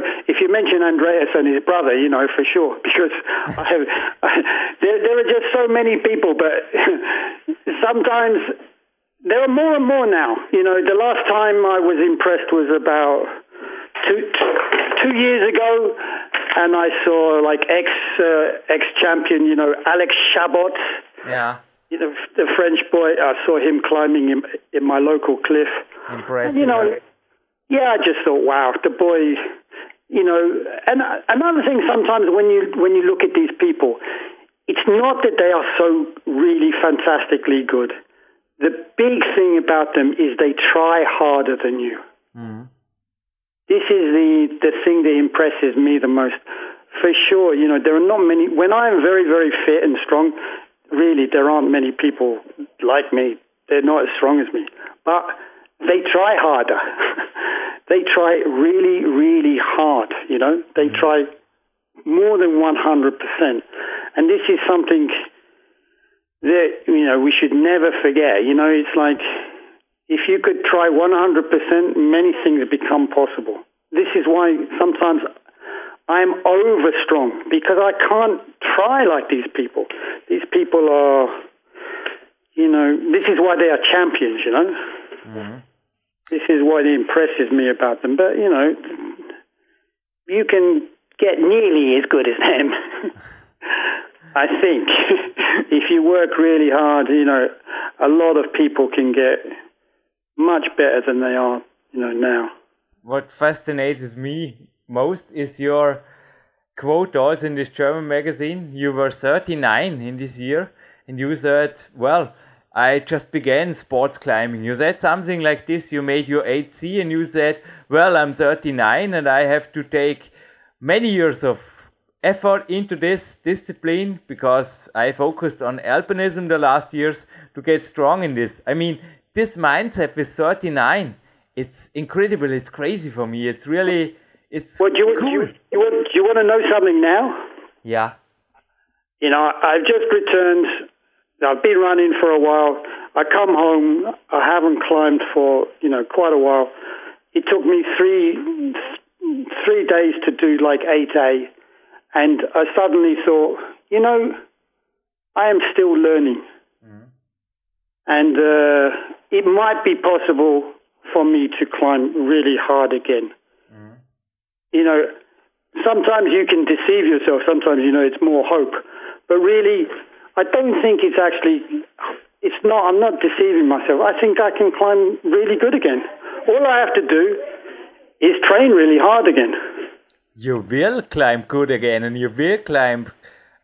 if you mention Andreas and his brother, you know for sure, because I have, there, there are just so many people, but sometimes there are more and more now. You know, the last time I was impressed was about two two years ago, and I saw like ex uh, ex champion, you know, Alex Chabot. Yeah, You know, the French boy. I saw him climbing in, in my local cliff. impressive. You know, yeah, I just thought, wow, the boy. You know, and another thing, sometimes when you when you look at these people, it's not that they are so really fantastically good. The big thing about them is they try harder than you. Mm-hmm. This is the the thing that impresses me the most. For sure, you know, there are not many. When I'm very very fit and strong, really, there aren't many people like me. They're not as strong as me, but they try harder. they try really, really hard. You know, they mm-hmm. try more than one hundred percent, and this is something that you know we should never forget. You know, it's like if you could try one hundred percent, many things become possible. This is why sometimes I'm over strong because I can't try like these people. These people are, you know, this is why they are champions, you know. Mm-hmm. This is what impresses me about them. But, you know, you can get nearly as good as them. I think if you work really hard, you know, a lot of people can get much better than they are, you know, now. what fascinates me most is your quote also in this German magazine. You were 39 in this year, and you said, "Well, I just began sports climbing." You said something like this. You made your 8C, and you said, "Well, I'm 39, and I have to take many years of effort into this discipline because I focused on alpinism the last years to get strong in this. I mean, this mindset with 39, it's incredible. It's crazy for me. It's really, it's Well, do you, cool. do, you, you want, you want to know something now? yeah. You know, I've just returned. I've been running for a while. I come home. I haven't climbed for you know quite a while. It took me three three days to do like eight A, and I suddenly thought, you know, I am still learning, and uh, it might be possible for me to climb really hard again. You know, sometimes you can deceive yourself. Sometimes you know it's more hope, but really, I don't think it's actually. It's not. I'm not deceiving myself. I think I can climb really good again. All I have to do is train really hard again. You will climb good again, and you will climb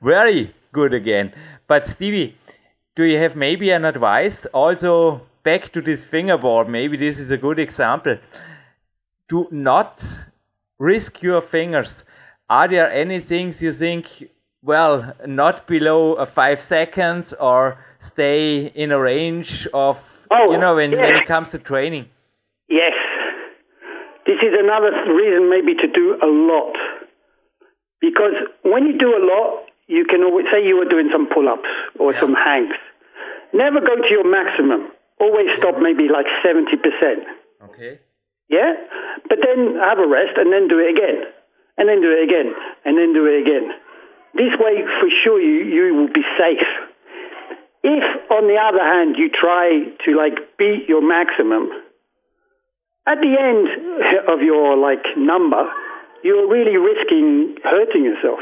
very good again. But Stevie, do you have maybe an advice also back to this fingerboard? Maybe this is a good example. Do not risk your fingers. Are there any things you think, well, not below a five seconds or stay in a range of, Oh, you know, when, when it comes to training? Yes. This is another reason maybe to do a lot. Because when you do a lot, you can always say you were doing some pull ups or some hangs. Never go to your maximum. Always stop maybe like 70%. Okay. Yeah? But then have a rest and then do it again. And then do it again. And then do it again. This way, for sure, you, you will be safe. If, on the other hand, you try to like beat your maximum, at the end of your like number, you're really risking hurting yourself.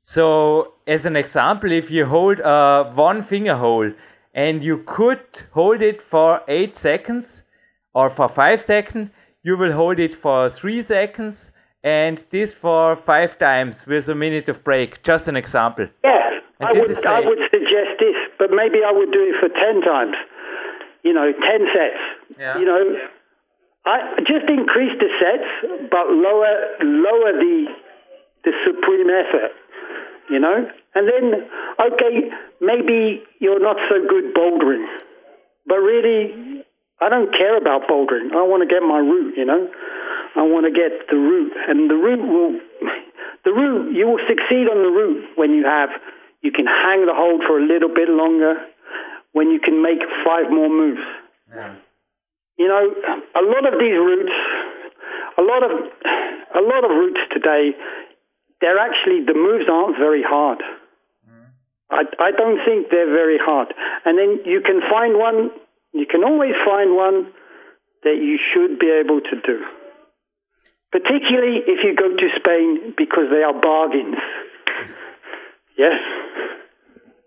So, as an example, if you hold a one finger hold and you could hold it for eight seconds or for five seconds, you will hold it for three seconds and this for five times with a minute of break. Just an example. Yeah, And I would, I would suggest this, but maybe I would do it for 10 times. You know, 10 sets. Yeah. You know, I just increase the sets, but lower lower the the supreme effort. You know, and then okay, maybe you're not so good bouldering, but really, I don't care about bouldering. I want to get my route. You know, I want to get the route, and the route will the route you will succeed on the route when you have you can hang the hold for a little bit longer, when you can make five more moves Yeah. you know, a lot of these routes, a lot of a lot of routes today, they're actually the moves aren't very hard. Mm-hmm. I I don't think they're very hard. And then you can find one, you can always find one that you should be able to do. Particularly if you go to Spain because they are bargains. Yes.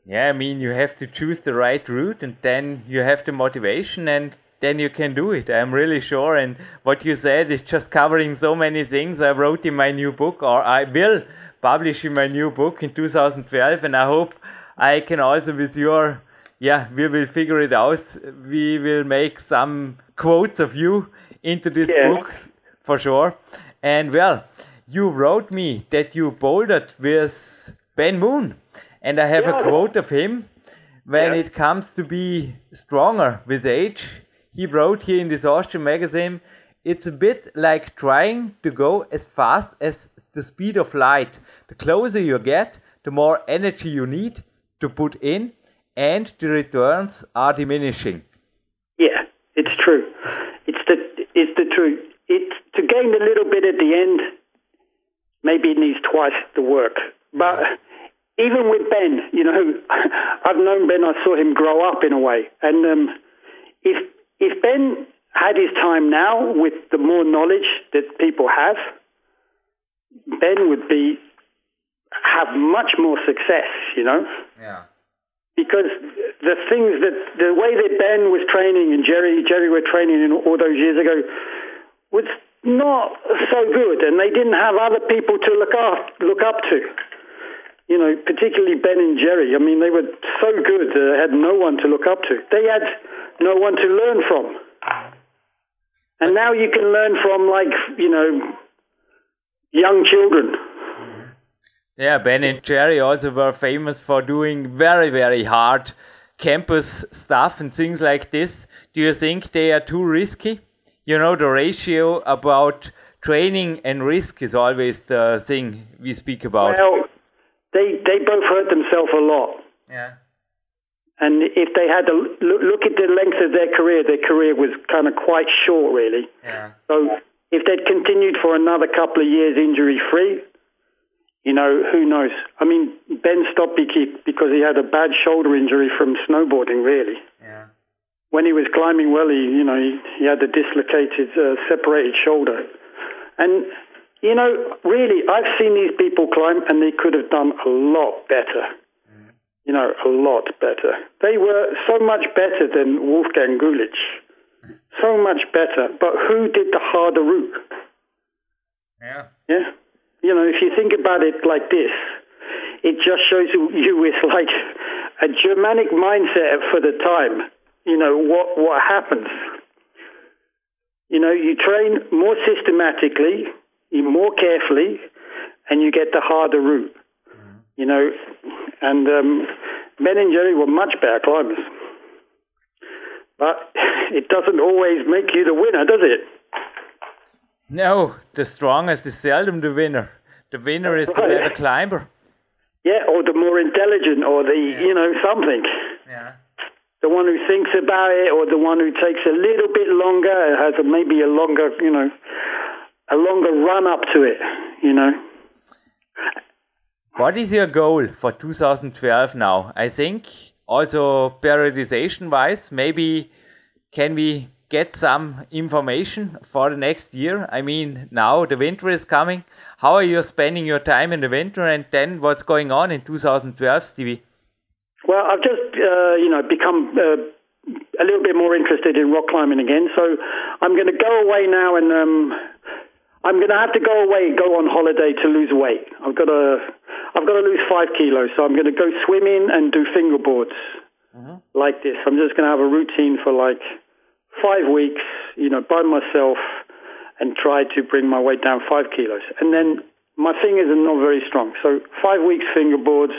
Yeah, I mean, you have to choose the right route and then you have the motivation and then you can do it. I'm really sure. And what you said is just covering so many things I wrote in my new book, or I will publish in my new book in 2012. And I hope I can also, with your, yeah, we will figure it out. We will make some quotes of you into this Yeah. book for sure. And well, you wrote me that you bouldered with Ben Moon. And I have a quote of him when Yeah. it comes to be stronger with age. He wrote here in this Austrian magazine, it's a bit like trying to go as fast as the speed of light. The closer you get, the more energy you need to put in, and the returns are diminishing. Yeah, it's true. It's the it's the truth. It's to gain a little bit at the end. Maybe it needs twice the work. But even with Ben, you know, I've known Ben. I saw him grow up in a way. And um, if if Ben had his time now with the more knowledge that people have, Ben would be have much more success. You know Yeah. because the things that the way that Ben was training and Jerry Jerry were training in all those years ago was not so good, and they didn't have other people to look up look up to. You know, particularly Ben and Jerry. I mean, they were so good. Uh, had no one to look up to. They had no one to learn from. And now you can learn from, like, you know, young children. Yeah, Ben and Jerry also were famous for doing very, very hard campus stuff and things like this. Do you think they are too risky? You know, the ratio about training and risk is always the thing we speak about. Well, they, they both hurt themselves a lot. Yeah. And if they had to look, look at the length of their career, their career was kind of quite short, really. Yeah. So if they'd continued for another couple of years injury free, you know, who knows? I mean, Ben stopped because he had a bad shoulder injury from snowboarding, really. When he was climbing well, he, you know, he, he had a dislocated, uh, separated shoulder. And, you know, really, I've seen these people climb and they could have done a lot better you know, a lot better. They were so much better than Wolfgang Güllich. So much better. But who did the harder route? Yeah. Yeah. You know, if you think about it like this, it just shows you with like a Germanic mindset for the time. You know, what, what happens? You know, you train more systematically, you more carefully, and you get the harder route. You know, and um, Ben and Jerry were much better climbers. But it doesn't always make you the winner, does it? No, the strongest is seldom the winner. The winner is the better climber. Yeah, or the more intelligent, or the, Yeah. you know, something. Yeah. The one who thinks about it, or the one who takes a little bit longer, has a, maybe a longer, you know, a longer run up to it, you know. What is your goal for 2012 now? I think also periodization wise, maybe can we get some information for the next year? I mean, now the winter is coming. How are you spending your time in the winter and then what's going on in 2012, Stevie? Well, I've just, uh, you know, become uh, a little bit more interested in rock climbing again. So I'm going to go away now and um, I'm going to have to go away, go on holiday to lose weight. I've got to, I've got to lose five kilos. So I'm going to go swimming and do fingerboards like this. I'm just going to have a routine for like five weeks, you know, by myself and try to bring my weight down five kilos. And then my fingers are not very strong. So five weeks fingerboards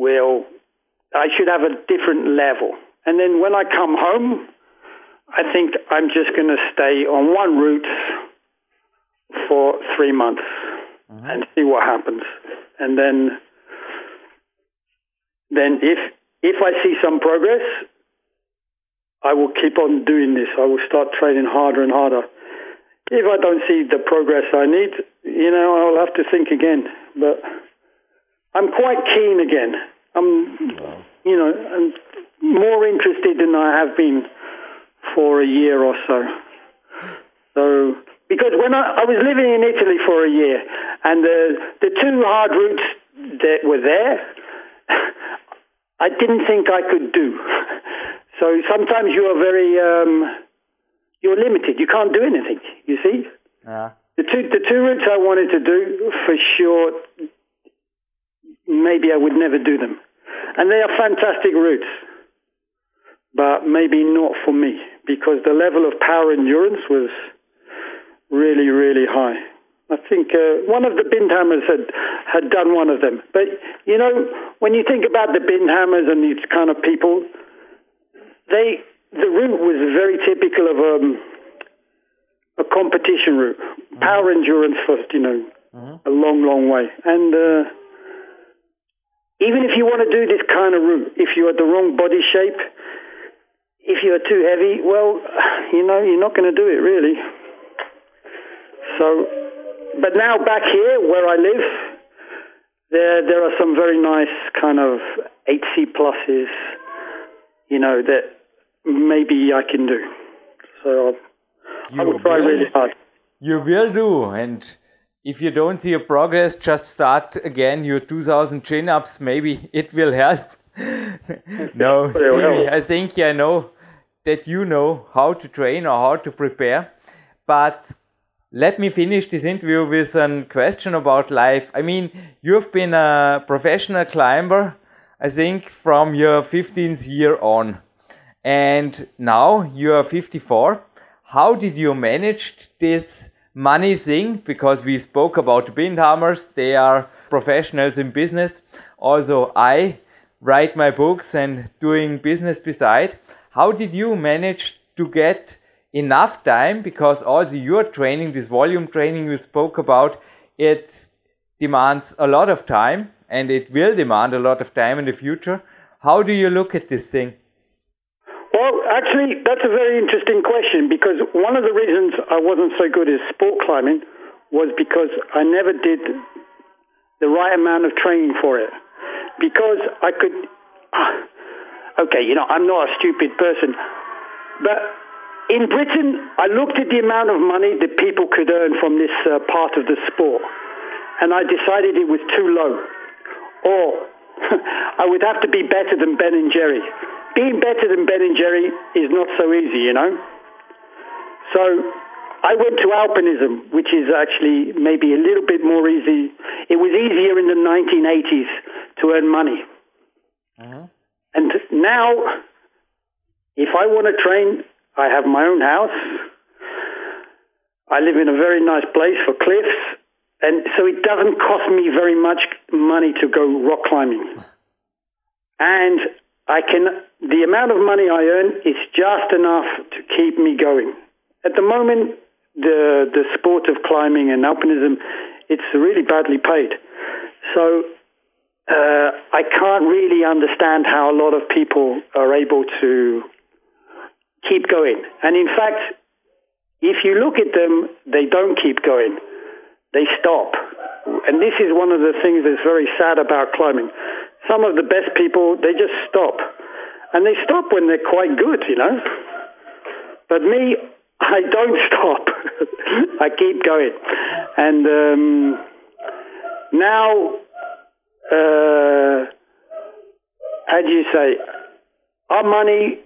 will, I should have a different level. And then when I come home, I think I'm just going to stay on one route for three months mm-hmm. and see what happens. And then, then if if I see some progress, I will keep on doing this. I will start training harder and harder. If I don't see the progress I need, you know, I'll have to think again. But I'm quite keen again. I'm, you know, I'm more interested than I have been for a year or so. So, because when I, I was living in Italy for a year, and the the two hard routes that were there, I didn't think I could do. So sometimes you are very, um, you're limited. You can't do anything. You see, Yeah. the two the two routes I wanted to do for sure, maybe I would never do them, and they are fantastic routes, but maybe not for me because the level of power endurance was really really high. I think uh, one of the Bindhammers had had done one of them, but you know when you think about the Bindhammers and these kind of people, they the route was very typical of um, a competition route, power endurance for you know a long, long way. And uh, even if you want to do this kind of route, if you're at the wrong body shape, if you're too heavy, well, you know you're not going to do it really. So, but now back here where I live, there there are some very nice kind of 8C pluses, you know that maybe I can do. So I will try really hard. You will do. And if you don't see a progress, just start again your 2000 chin ups. Maybe it will help. no, Stevie. I think I know that you know how to train or how to prepare. But let me finish this interview with a question about life. I mean, you've been a professional climber, I think, from your 15th year on. And now you are 54. How did you manage this money thing? Because we spoke about the Bindhammers, they are professionals in business. Also, I write my books and doing business beside. How did you manage to get enough time because also your training, this volume training you spoke about, it demands a lot of time and it will demand a lot of time in the future. How do you look at this thing? Actually, that's a very interesting question because one of the reasons I wasn't so good at sport climbing was because I never did the right amount of training for it. Because I could, uh, okay, you know, I'm not a stupid person, but in Britain, I looked at the amount of money that people could earn from this uh, part of the sport, and I decided it was too low. Or I would have to be better than Ben and Jerry. Being better than Ben and Jerry is not so easy, you know? So I went to alpinism, which is actually maybe a little bit more easy. It was easier in the 1980s to earn money. Uh-huh. And now, if I want to train I have my own house. I live in a very nice place for cliffs, and so it doesn't cost me very much money to go rock climbing. And I can, the amount of money I earn is just enough to keep me going. At the moment, the the sport of climbing and alpinism, it's really badly paid. So uh, I can't really understand how a lot of people are able to keep going. And in fact, if you look at them, they don't keep going. They stop. And this is one of the things that's very sad about climbing. Some of the best people, they just stop. And they stop when they're quite good, you know. But me, I don't stop. I keep going. And um, now, uh, how do you say? Our money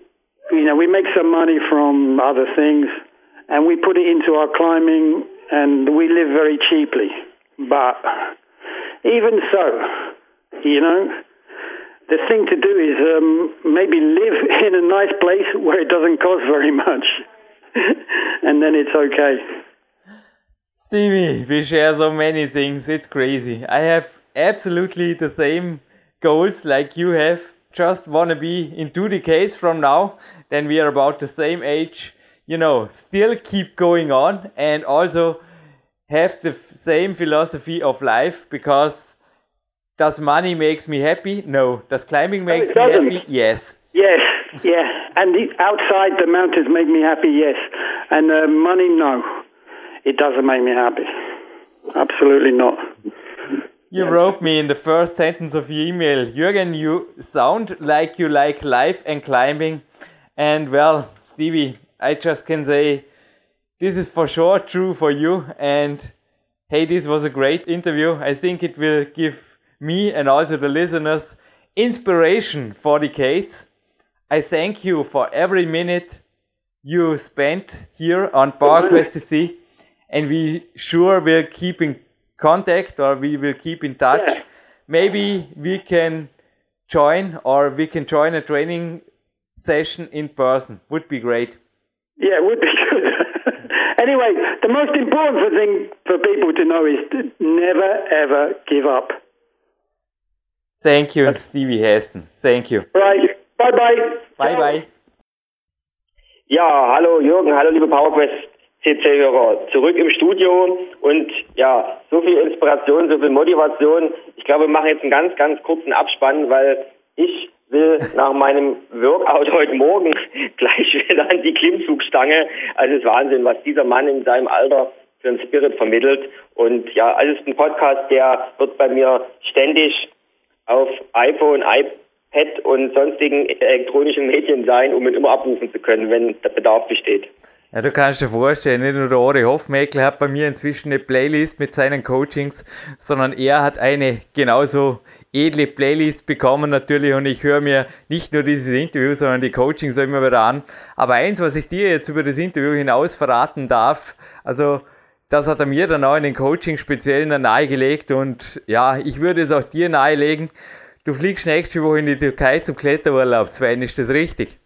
you know, we make some money from other things and we put it into our climbing and we live very cheaply. But even so, you know, the thing to do is um, maybe live in a nice place where it doesn't cost very much. and then it's okay. Stevie, we share so many things. It's crazy. I have absolutely the same goals like you have just want to be in two decades from now, then we are about the same age, you know, still keep going on and also have the same philosophy of life because does money makes me happy? No. Does climbing makes no, me happy? Yes. Yes, yeah. And the, outside the mountains make me happy, yes. And uh, money, no. It doesn't make me happy. Absolutely not. You wrote me in the first sentence of your email, Jürgen, you sound like you like life and climbing. And well, Stevie, I just can say this is for sure true for you. And hey, this was a great interview. I think it will give me and also the listeners inspiration for decades. I thank you for every minute you spent here on PowerQuest CC, and we sure will keep in contact or we will keep in touch. Yeah. Maybe we can join or we can join a training session in person. Would be great. Yeah, it would be good. anyway, the most important thing for people to know is to never ever give up. Thank you, Stevie Heston. Thank you. Right. Bye bye. Bye bye. Ja, hallo Jürgen, hallo liebe PowerQuest CC-Hörer zurück im Studio und ja, so viel Inspiration, so viel Motivation. Ich glaube, wir machen jetzt einen ganz, ganz kurzen Abspann, weil ich will nach meinem Workout heute Morgen gleich wieder an die Klimmzugstange. Also es ist Wahnsinn, was dieser Mann in seinem Alter für einen Spirit vermittelt. Und ja, also es ist ein Podcast, der wird bei mir ständig auf iPhone, iPad und sonstigen elektronischen Medien sein, um ihn immer abrufen zu können, wenn der Bedarf besteht. Ja, du kannst dir vorstellen, nicht nur der Ori Hofmeckler hat bei mir inzwischen eine Playlist mit seinen Coachings, sondern er hat eine genauso edle Playlist bekommen natürlich und ich höre mir nicht nur dieses Interview, sondern die Coachings immer wieder an. Aber eins, was ich dir jetzt über das Interview hinaus verraten darf, also das hat er mir dann auch in den Coaching speziell nahegelegt und ja, ich würde es auch dir nahelegen. Du fliegst nächste Woche in die Türkei zum Kletterurlaub, Sven, ist das richtig?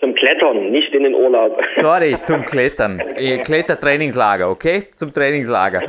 Zum Klettern, nicht in den Urlaub. Sorry, zum Klettern. Äh, Klettertrainingslager, okay? Zum Trainingslager.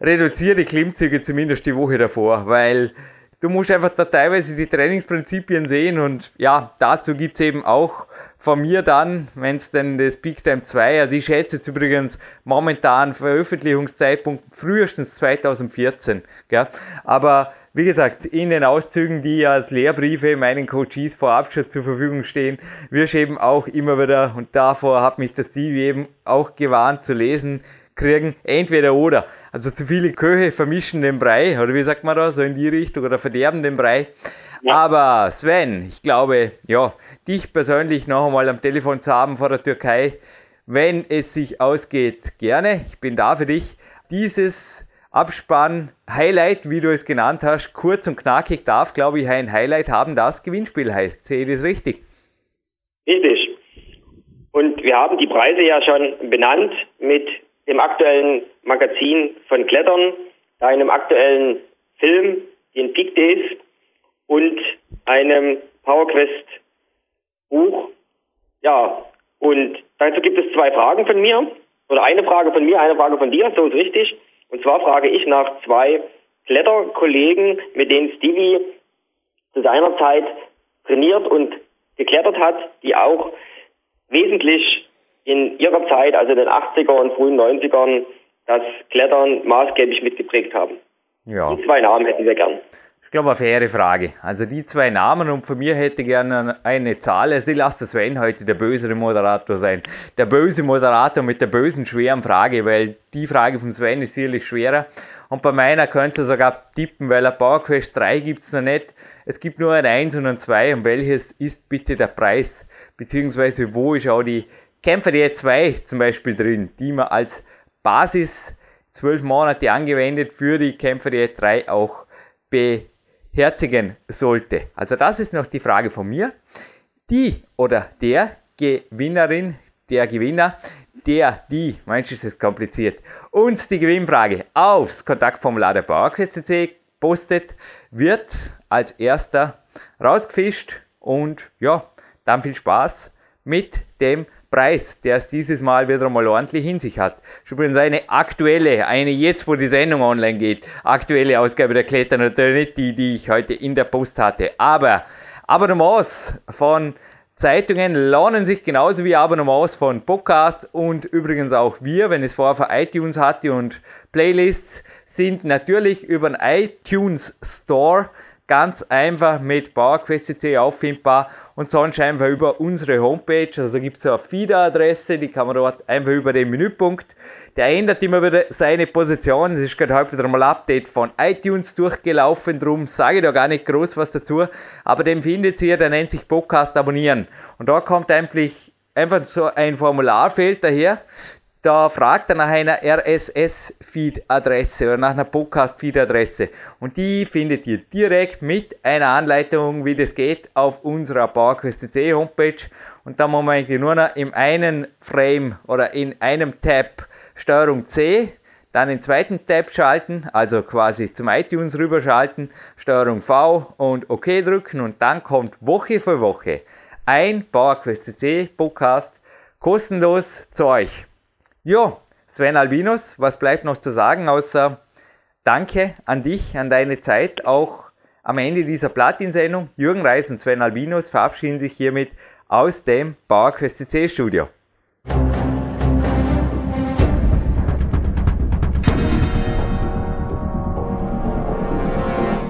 Reduziere die Klimmzüge zumindest die Woche davor, weil du musst einfach da teilweise die Trainingsprinzipien sehen und ja, dazu gibt es eben auch von mir dann, wenn es denn das Peak Time 2, also ich schätze jetzt übrigens momentan Veröffentlichungszeitpunkt frühestens 2014, gell? aber wie gesagt, in den Auszügen, die als Lehrbriefe meinen Coaches vorab schon zur Verfügung stehen, wirst eben auch immer wieder, und davor hat mich das Steve eben auch gewarnt zu lesen, kriegen, entweder oder. Also zu viele Köche vermischen den Brei, oder wie sagt man da, so in die Richtung, oder verderben den Brei. Ja. Aber Sven, ich glaube, ja, dich persönlich noch einmal am Telefon zu haben vor der Türkei, wenn es sich ausgeht, gerne. Ich bin da für dich. Dieses Abspann-Highlight, wie du es genannt hast, kurz und knackig darf, glaube ich, ein Highlight haben, das Gewinnspiel heißt. Sehe ich das richtig? Richtig. Und wir haben die Preise ja schon benannt mit dem aktuellen Magazin von Klettern, einem aktuellen Film, den Peak Days und einem PowerQuest Buch. Ja, und dazu gibt es zwei Fragen von mir. Oder eine Frage von mir, eine Frage von dir, so ist richtig. Und zwar frage ich nach zwei Kletterkollegen, mit denen Stevie zu seiner Zeit trainiert und geklettert hat, die auch wesentlich in ihrer Zeit, also in den 80er und frühen 90ern, das Klettern maßgeblich mitgeprägt haben. Ja. Die zwei Namen hätten wir gern. Ich glaube, eine faire Frage. Also die zwei Namen und von mir hätte ich gerne eine Zahl. Also ich lasse Sven heute der bösere Moderator sein. Der böse Moderator mit der bösen, schweren Frage, weil die Frage von Sven ist sicherlich schwerer. Und bei meiner könnt ihr sogar tippen, weil ein PowerQuest 3 gibt es noch nicht. Es gibt nur ein 1 und ein 2. Und welches ist bitte der Preis? Beziehungsweise wo ist auch die Kämpfer der 2 zum Beispiel drin, die man als Basis zwölf Monate angewendet für die Kämpfer der 3 auch be herzigen sollte. Also das ist noch die Frage von mir. Die oder der Gewinnerin, der Gewinner, der, die, manchmal ist es kompliziert, uns die Gewinnfrage aufs Kontaktformular der PowerQuest.cc postet, wird als erster rausgefischt und ja, dann viel Spaß mit dem Preis, der es dieses Mal wieder mal ordentlich in sich hat. Ist übrigens eine aktuelle, eine jetzt, wo die Sendung online geht, aktuelle Ausgabe der Kletter, natürlich nicht die, die ich heute in der Post hatte. Aber Abonnements von Zeitungen lohnen sich genauso wie Abonnements von Podcasts und übrigens auch wir, wenn es vorher für iTunes hatte und Playlists, sind natürlich über den iTunes Store ganz einfach mit PowerQuest.cc auffindbar und sonst einfach über unsere Homepage. Also gibt es eine Feed-Adresse, die kann man dort einfach über den Menüpunkt. Der ändert immer wieder seine Position. Es ist gerade heute wieder mal Update von iTunes durchgelaufen, drum sage ich da gar nicht groß was dazu. Aber den findet ihr, der nennt sich Podcast abonnieren. Und da kommt eigentlich einfach so ein Formularfeld daher. Da fragt er nach einer RSS-Feed-Adresse oder nach einer Podcast-Feed-Adresse. Und die findet ihr direkt mit einer Anleitung, wie das geht, auf unserer PowerQuest.cc Homepage. Und da muss man eigentlich nur noch in einem Frame oder in einem Tab Steuerung C, dann den zweiten Tab schalten, also quasi zum iTunes rüberschalten, Steuerung V und OK drücken und dann kommt Woche für Woche ein PowerQuest.cc Podcast kostenlos zu euch. Jo, Sven Albinus, was bleibt noch zu sagen, außer Danke an dich, an deine Zeit, auch am Ende dieser Platin-Sendung. Jürgen Reis und Sven Albinus verabschieden sich hiermit aus dem PowerQuest C Studio.